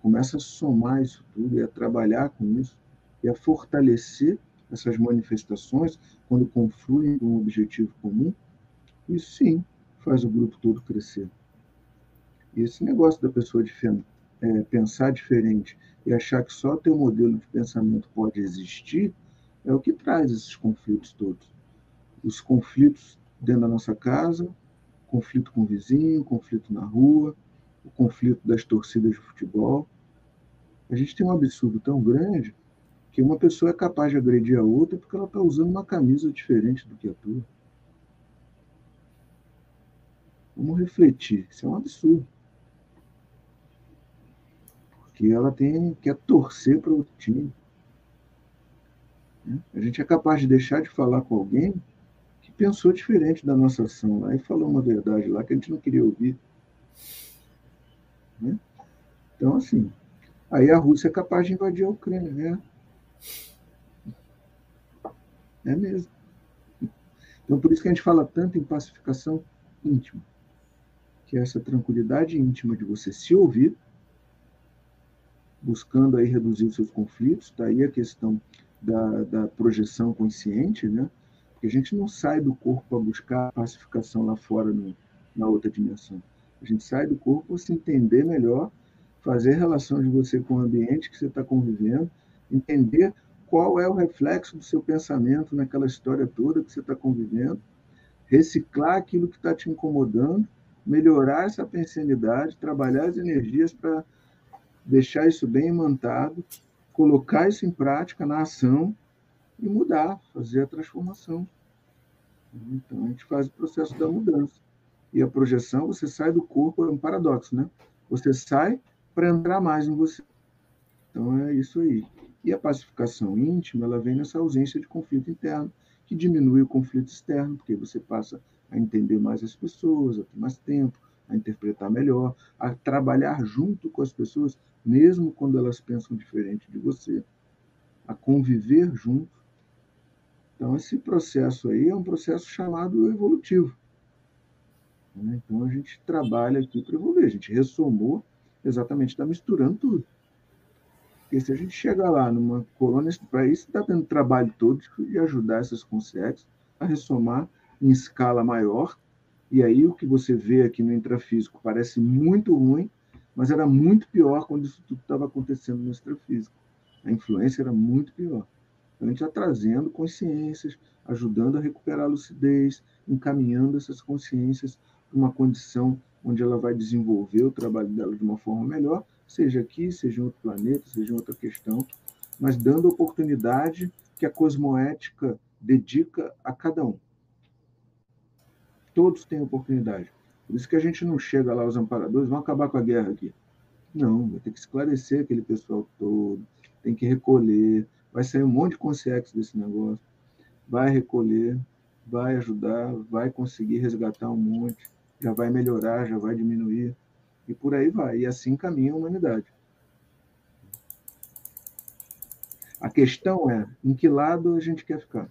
começa a somar isso tudo e a trabalhar com isso e a fortalecer essas manifestações quando confluem com um objetivo comum, isso sim faz o grupo todo crescer. E esse negócio da pessoa de, é, pensar diferente e achar que só teu modelo de pensamento pode existir é o que traz esses conflitos todos. Os conflitos dentro da nossa casa, conflito com o vizinho, conflito na rua, o conflito das torcidas de futebol. A gente tem um absurdo tão grande que uma pessoa é capaz de agredir a outra porque ela está usando uma camisa diferente do que a tua. Vamos refletir. Isso é um absurdo. Porque ela tem quer torcer para o time. Né? A gente é capaz de deixar de falar com alguém que pensou diferente da nossa ação lá e falou uma verdade lá que a gente não queria ouvir. Né? Então, assim, aí a Rússia é capaz de invadir a Ucrânia, né? É mesmo. Então, por isso que a gente fala tanto em pacificação íntima que é essa tranquilidade íntima de você se ouvir, buscando aí reduzir os seus conflitos, está aí a questão da, da projeção consciente, né? Porque a gente não sai do corpo para buscar pacificação lá fora no, na outra dimensão. A gente sai do corpo para se entender melhor, fazer relação de você com o ambiente que você está convivendo, entender qual é o reflexo do seu pensamento naquela história toda que você está convivendo, reciclar aquilo que está te incomodando melhorar essa pensanidade, trabalhar as energias para deixar isso bem imantado, colocar isso em prática, na ação e mudar, fazer a transformação. Então, a gente faz o processo da mudança. E a projeção, você sai do corpo, é um paradoxo, né? Você sai para entrar mais em você. Então, é isso aí. E a pacificação íntima, ela vem nessa ausência de conflito interno, que diminui o conflito externo, porque você passa a entender mais as pessoas, a ter mais tempo, a interpretar melhor, a trabalhar junto com as pessoas, mesmo quando elas pensam diferente de você, a conviver junto. Então, esse processo aí é um processo chamado evolutivo. Né? Então, a gente trabalha aqui para evoluir, a gente ressomou, exatamente, está misturando tudo. Porque se a gente chegar lá numa colônia, para isso está tendo trabalho todo de ajudar essas consciências a ressomar em escala maior, e aí o que você vê aqui no intrafísico parece muito ruim, mas era muito pior quando isso tudo estava acontecendo no extrafísico. A influência era muito pior. Então, a gente está trazendo consciências, ajudando a recuperar a lucidez, encaminhando essas consciências para uma condição onde ela vai desenvolver o trabalho dela de uma forma melhor, seja aqui, seja em outro planeta, seja em outra questão, mas dando oportunidade que a cosmoética dedica a cada um. Todos têm oportunidade. Por isso que a gente não chega lá, os amparadores vão acabar com a guerra aqui. Não, vai ter que esclarecer aquele pessoal todo, tem que recolher, vai sair um monte de consciência desse negócio, vai recolher, vai ajudar, vai conseguir resgatar um monte, já vai melhorar, já vai diminuir, e por aí vai. E assim caminha a humanidade. A questão é em que lado a gente quer ficar?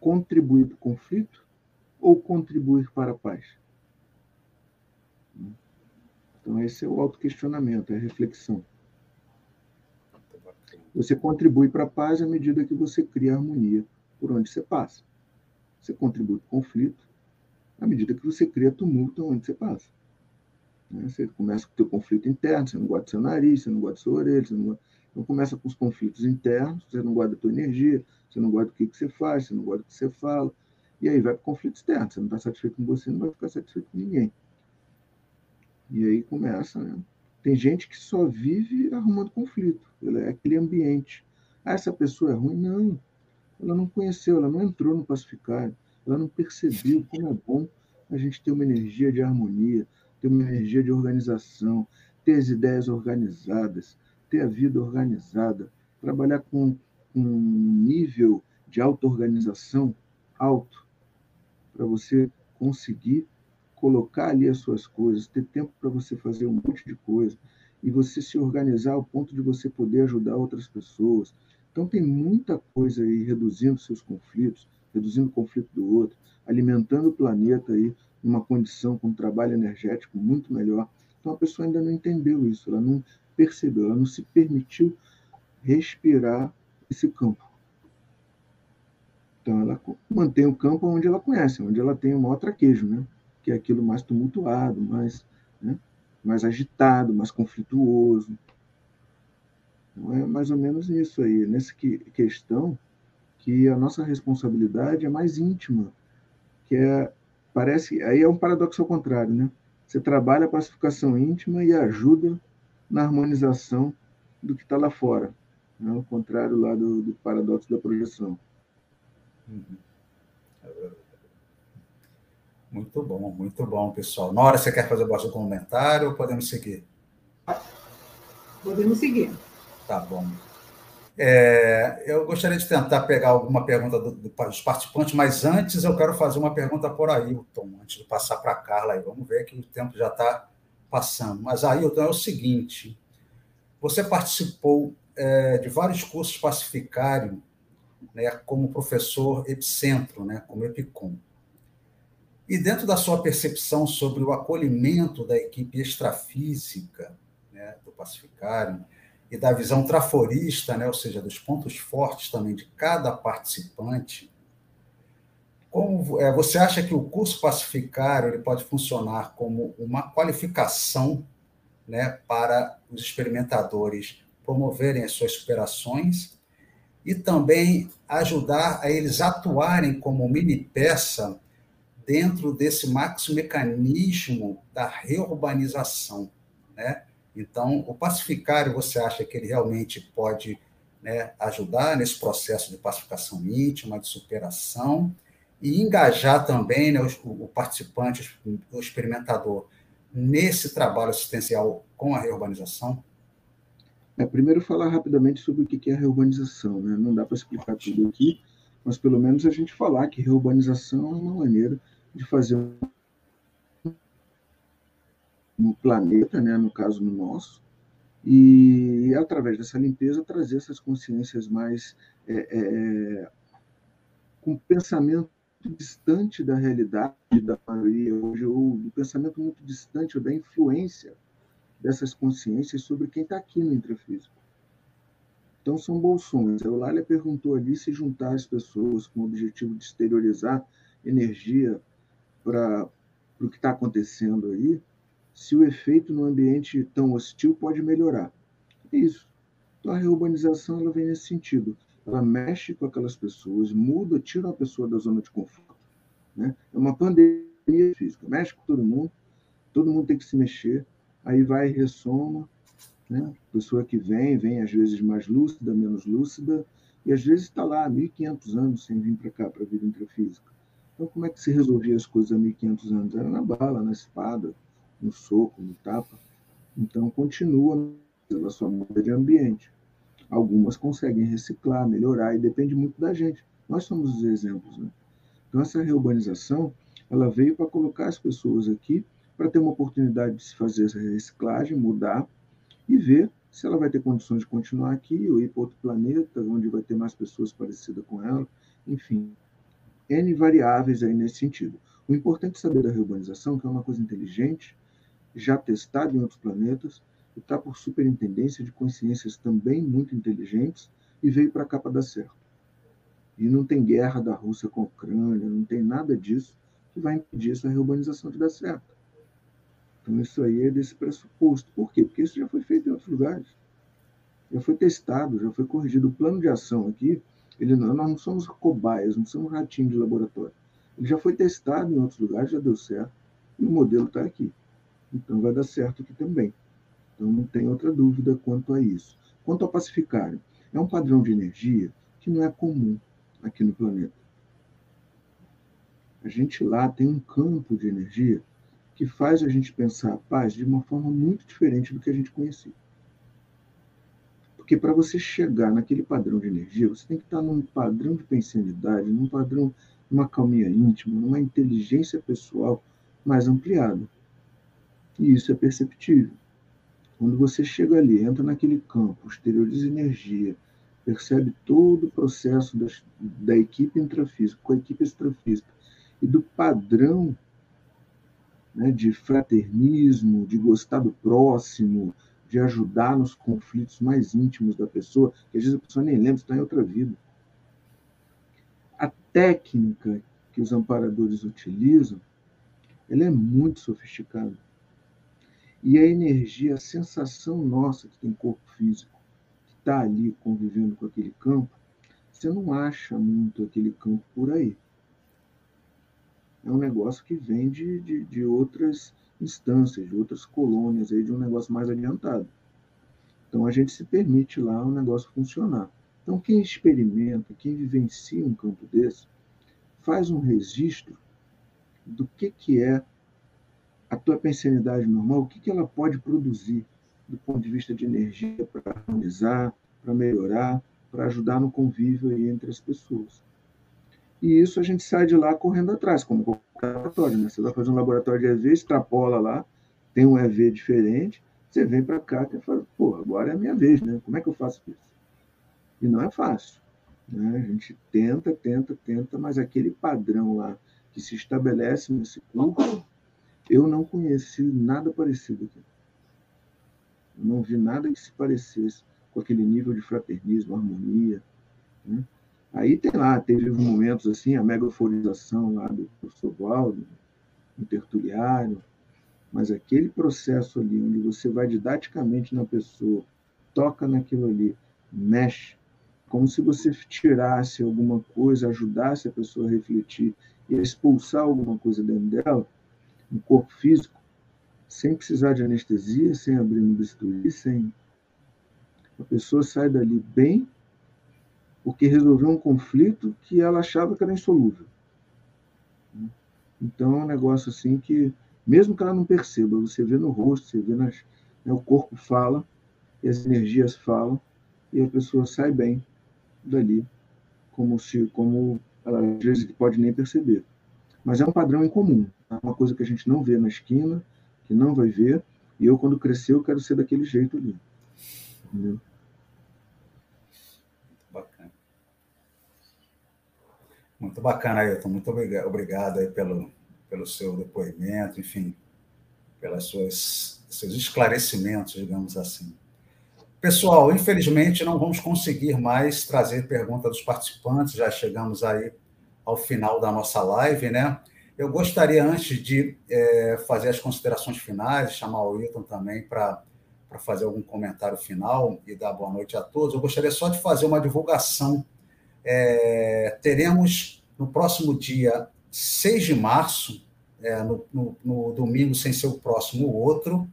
Contribuir para o conflito ou contribuir para a paz? Então, esse é o autoquestionamento, é a reflexão. Você contribui para a paz à medida que você cria harmonia por onde você passa. Você contribui para o conflito à medida que você cria tumulto onde você passa. Né? Você começa com o seu conflito interno, você não gosta do seu nariz, você não gosta da sua orelha, você não. Então começa com os conflitos internos, você não gosta da tua energia, você não gosta do que, que você faz, você não gosta do que você fala, e aí vai para o conflito externo, você não está satisfeito com você, não vai ficar satisfeito com ninguém. E aí começa, né? Tem gente que só vive arrumando conflito, é aquele ambiente. Ah, essa pessoa é ruim? Não, ela não conheceu, ela não entrou no pacificário, ela não percebeu como é bom a gente ter uma energia de harmonia, ter uma energia de organização, ter as ideias organizadas, ter a vida organizada, trabalhar com um nível de auto-organização alto, para você conseguir colocar ali as suas coisas, ter tempo para você fazer um monte de coisa, e você se organizar ao ponto de você poder ajudar outras pessoas. Então, tem muita coisa aí reduzindo seus conflitos, reduzindo o conflito do outro, alimentando o planeta aí numa condição com um trabalho energético muito melhor. Então, a pessoa ainda não entendeu isso, ela não percebeu, ela não se permitiu respirar esse campo. Então, ela mantém o campo onde ela conhece, onde ela tem o maior traquejo, né? que é aquilo mais tumultuado, mais, né? mais agitado, mais conflituoso. Então, é mais ou menos isso aí, nessa questão que a nossa responsabilidade é mais íntima, que é parece aí é um paradoxo ao contrário, né? Você trabalha a pacificação íntima e ajuda na harmonização do que está lá fora, né? ao contrário lá do, do paradoxo da projeção. Uhum. Muito bom, muito bom, pessoal. Nora, você quer fazer o vosso comentário ou podemos seguir? Podemos seguir. Tá bom. É, eu gostaria de tentar pegar alguma pergunta do, do, dos participantes, mas antes eu quero fazer uma pergunta por Ailton, antes de passar para a Carla. Aí. Vamos ver que o tempo já está passando. Mas, Ailton, é o seguinte: você participou é, de vários cursos pacificário né, como professor epicentro, né, como EPICOM. E dentro da sua percepção sobre o acolhimento da equipe extrafísica né, do pacificário e da visão traforista, né, ou seja, dos pontos fortes também de cada participante, como é, você acha que o curso pacificário ele pode funcionar como uma qualificação né, para os experimentadores promoverem as suas superações e também ajudar a eles atuarem como mini peça dentro desse maxi mecanismo da reurbanização, né? Então, o pacificário, você acha que ele realmente pode né, ajudar nesse processo de pacificação íntima, de superação, e engajar também né, o, o participante, o experimentador, nesse trabalho assistencial com a reurbanização? É, primeiro, falar rapidamente sobre o que é reurbanização. Né? Não dá para explicar tudo aqui, mas pelo menos a gente falar que reurbanização é uma maneira de fazer no planeta, né, no caso no nosso, e através dessa limpeza trazer essas consciências mais é, é, com pensamento distante da realidade da maioria hoje, ou do pensamento muito distante ou da influência dessas consciências sobre quem está aqui no intrafísico. Então, são bolsões. A Eulália perguntou ali se juntar as pessoas com o objetivo de exteriorizar energia para o que está acontecendo aí, se o efeito no ambiente tão hostil pode melhorar. É isso. Então, a reurbanização ela vem nesse sentido. Ela mexe com aquelas pessoas, muda, tira a pessoa da zona de conforto. Né? É uma pandemia física, mexe com todo mundo, todo mundo tem que se mexer, aí vai e ressoma. Né? Pessoa que vem, vem às vezes mais lúcida, menos lúcida, e às vezes está lá há 1.500 anos sem vir para cá, para a vida intrafísica. Então, como é que se resolvia as coisas há 1.500 anos? Era na bala, na espada, no soco, no tapa. Então, continua pela sua muda de ambiente. Algumas conseguem reciclar, melhorar, e depende muito da gente. Nós somos os exemplos. Né? Então, essa reurbanização ela veio para colocar as pessoas aqui para ter uma oportunidade de se fazer essa reciclagem, mudar e ver se ela vai ter condições de continuar aqui ou ir para outro planeta, onde vai ter mais pessoas parecidas com ela, enfim. N variáveis aí nesse sentido. O importante é saber da reurbanização, que é uma coisa inteligente, já testada em outros planetas, e está por superintendência de consciências também muito inteligentes, e veio para cá para dar certo. E não tem guerra da Rússia com a Ucrânia, não tem nada disso que vai impedir essa reurbanização de dar certo. Então, isso aí é desse pressuposto. Por quê? Porque isso já foi feito em outros lugares. Já foi testado, já foi corrigido. O plano de ação aqui, ele nós não somos cobaias, não somos ratinhos de laboratório. Ele já foi testado em outros lugares, já deu certo. E o modelo está aqui. Então, vai dar certo aqui também. Então, não tem outra dúvida quanto a isso. Quanto ao pacificário, é um padrão de energia que não é comum aqui no planeta. A gente lá tem um campo de energia que faz a gente pensar a paz de uma forma muito diferente do que a gente conhecia. Porque para você chegar naquele padrão de energia, você tem que estar num padrão de pensanidade, num padrão, numa calminha íntima, numa inteligência pessoal mais ampliada. E isso é perceptível. Quando você chega ali, entra naquele campo, exterioriza energia, percebe todo o processo das, da equipe intrafísica com a equipe extrafísica e do padrão né, de fraternismo, de gostar do próximo, de ajudar nos conflitos mais íntimos da pessoa, que às vezes a pessoa nem lembra, está em outra vida. A técnica que os amparadores utilizam, ela é muito sofisticada. E a energia, a sensação nossa que tem corpo físico, que está ali convivendo com aquele campo, você não acha muito aquele campo por aí é um negócio que vem de, de, de outras instâncias, de outras colônias, aí, de um negócio mais adiantado. Então a gente se permite lá o negócio funcionar. Então quem experimenta, quem vivencia um campo desse, faz um registro do que, que é a tua pensanidade normal, o que, que ela pode produzir do ponto de vista de energia para harmonizar, para melhorar, para ajudar no convívio aí entre as pessoas. E isso a gente sai de lá correndo atrás, como qualquer laboratório. Né? Você vai fazer um laboratório de EV, extrapola lá, tem um EV diferente, você vem para cá e fala, pô, agora é a minha vez, né? Como é que eu faço isso? E não é fácil. Né? A gente tenta, tenta, tenta, mas aquele padrão lá que se estabelece nesse curso, eu não conheci nada parecido aqui. Eu não vi nada que se parecesse com aquele nível de fraternismo, harmonia. Né? Aí tem lá, teve momentos assim, a megafonização lá do professor Valdo, no tertuliário, mas aquele processo ali, onde você vai didaticamente na pessoa, toca naquilo ali, mexe, como se você tirasse alguma coisa, ajudasse a pessoa a refletir e a expulsar alguma coisa dentro dela, no corpo físico, sem precisar de anestesia, sem abrir um bisturi, sem. A pessoa sai dali bem porque resolveu um conflito que ela achava que era insolúvel. Então é um negócio assim que, mesmo que ela não perceba, você vê no rosto, você vê nas, né, o corpo fala, e as energias falam, e a pessoa sai bem dali, como se, como ela às vezes pode nem perceber. Mas é um padrão em comum, é uma coisa que a gente não vê na esquina, que não vai ver, e eu quando crescer eu quero ser daquele jeito ali. Entendeu? Muito bacana, Ailton. Muito obrigado aí pelo, pelo seu depoimento, enfim, pelos seus esclarecimentos, digamos assim. Pessoal, infelizmente não vamos conseguir mais trazer pergunta dos participantes, já chegamos aí ao final da nossa live, né? Eu gostaria, antes de é, fazer as considerações finais, chamar o Wilton também para fazer algum comentário final e dar boa noite a todos, eu gostaria só de fazer uma divulgação é, teremos no próximo dia 6 de março, é, no, no, no, domingo, sem ser o próximo, outro,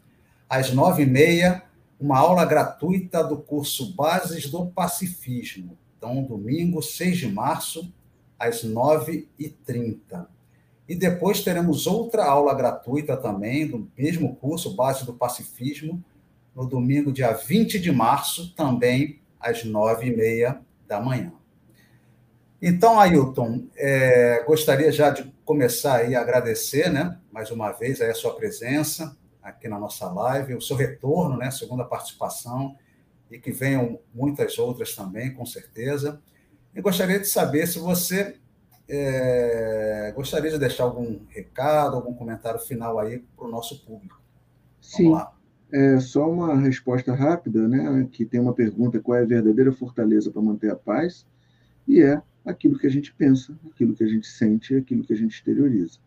às nove e meia, uma aula gratuita do curso Bases do Pacifismo. Então, domingo, 6 de março, às 9h30. E depois teremos outra aula gratuita também, do mesmo curso, Base do Pacifismo, no domingo, dia 20 de março, também às 9h30 da manhã. Então, Ailton, é, gostaria já de começar aí a agradecer, né, mais uma vez, a sua presença aqui na nossa live, o seu retorno, né, segunda participação, e que venham muitas outras também, com certeza. E gostaria de saber se você é, gostaria de deixar algum recado, algum comentário final aí para o nosso público. Vamos Sim. Lá. É só uma resposta rápida, né? Que tem uma pergunta: qual é a verdadeira fortaleza para manter a paz? E é aquilo que a gente pensa, aquilo que a gente sente, aquilo que a gente exterioriza.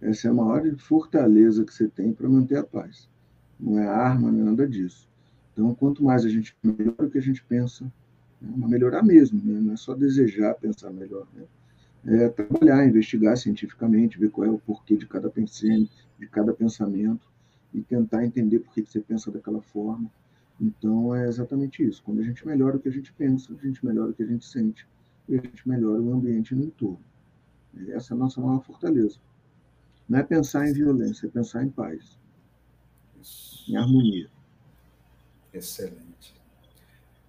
Essa é a maior fortaleza que você tem para manter a paz. Não é arma, não é nada disso. Então, quanto mais a gente melhora o que a gente pensa, né? melhorar mesmo, né? não é só desejar pensar melhor. Né? É trabalhar, investigar cientificamente, ver qual é o porquê de cada pensamento, de cada pensamento e tentar entender por que você pensa daquela forma. Então, é exatamente isso. Quando a gente melhora o que a gente pensa, a gente melhora o que a gente sente e a gente melhora o ambiente no entorno. Essa é a nossa maior fortaleza. Não é pensar em violência, é pensar em paz, em harmonia. Excelente.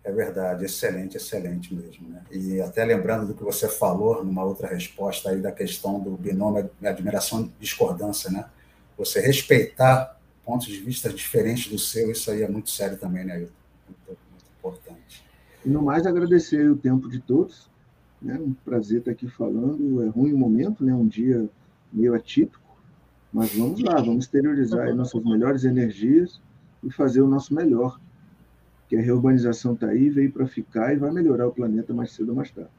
É verdade, excelente, excelente mesmo. Né? E até lembrando do que você falou numa outra resposta aí da questão do binômio admiração e discordância, né? Você respeitar pontos de vista diferentes do seu, isso aí é muito sério também, né, Ailton? Muito, muito importante. E no mais, agradecer o tempo de todos. Né? Um prazer estar aqui falando. É ruim o momento, né? um dia meio atípico, mas vamos lá, vamos exteriorizar nossas melhores energias e fazer o nosso melhor. Que a reurbanização está aí, veio para ficar e vai melhorar o planeta mais cedo ou mais tarde.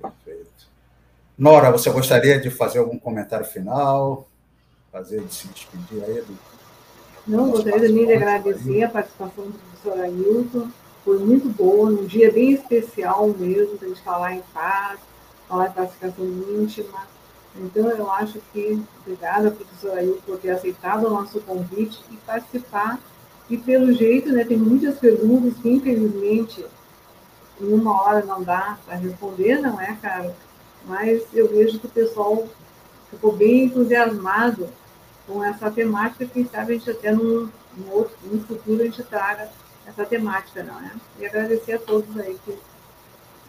Perfeito. Nora, você gostaria de fazer algum comentário final? Fazer de se despedir aí do. Não, gostaria de agradecer a participação do professor Ailton. Foi muito boa, num dia bem especial mesmo, para a gente falar em paz, falar em pacificação íntima então, eu acho que, obrigada, professora Ailton, por ter aceitado o nosso convite e participar. E, pelo jeito, né, tem muitas perguntas que, infelizmente, em uma hora não dá para responder, não é, cara? Mas eu vejo que o pessoal ficou bem entusiasmado com essa temática. Quem sabe a gente até num, num, outro, futuro a gente traga essa temática, não é? E agradecer a todos aí que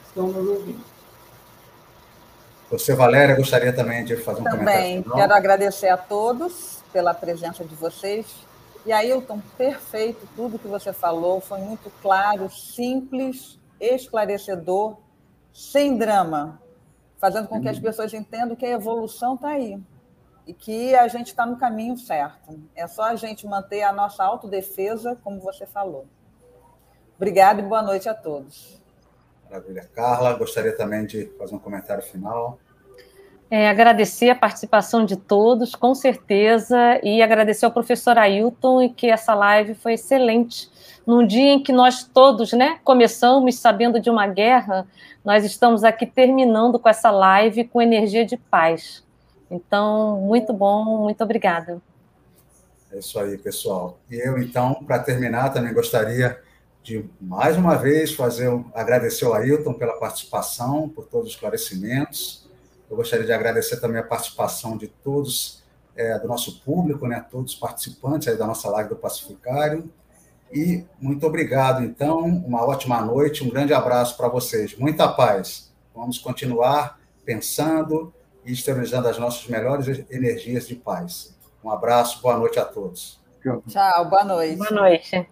estão nos ouvindo. Você, Valéria, gostaria também de fazer um também, comentário? Também, quero agradecer a todos pela presença de vocês. E Ailton, perfeito, tudo que você falou foi muito claro, simples, esclarecedor, sem drama, fazendo com que as uhum. pessoas entendam que a evolução está aí e que a gente está no caminho certo. É só a gente manter a nossa autodefesa, como você falou. Obrigada e boa noite a todos. Maravilha. Carla, gostaria também de fazer um comentário final. É, agradecer a participação de todos, com certeza, e agradecer ao professor Ailton e que essa live foi excelente. Num dia em que nós todos né, começamos sabendo de uma guerra, nós estamos aqui terminando com essa live com energia de paz. Então, muito bom, muito obrigada. É isso aí, pessoal. E eu, então, para terminar, também gostaria de mais uma vez fazer agradecer ao Ailton pela participação, por todos os esclarecimentos. Eu gostaria de agradecer também a participação de todos é, do nosso público, né, todos os participantes aí da nossa live do Pacificário. E muito obrigado, então, uma ótima noite, um grande abraço para vocês. Muita paz. Vamos continuar pensando e exteriorizando as nossas melhores energias de paz. Um abraço, boa noite a todos. Tchau, boa noite. Boa noite.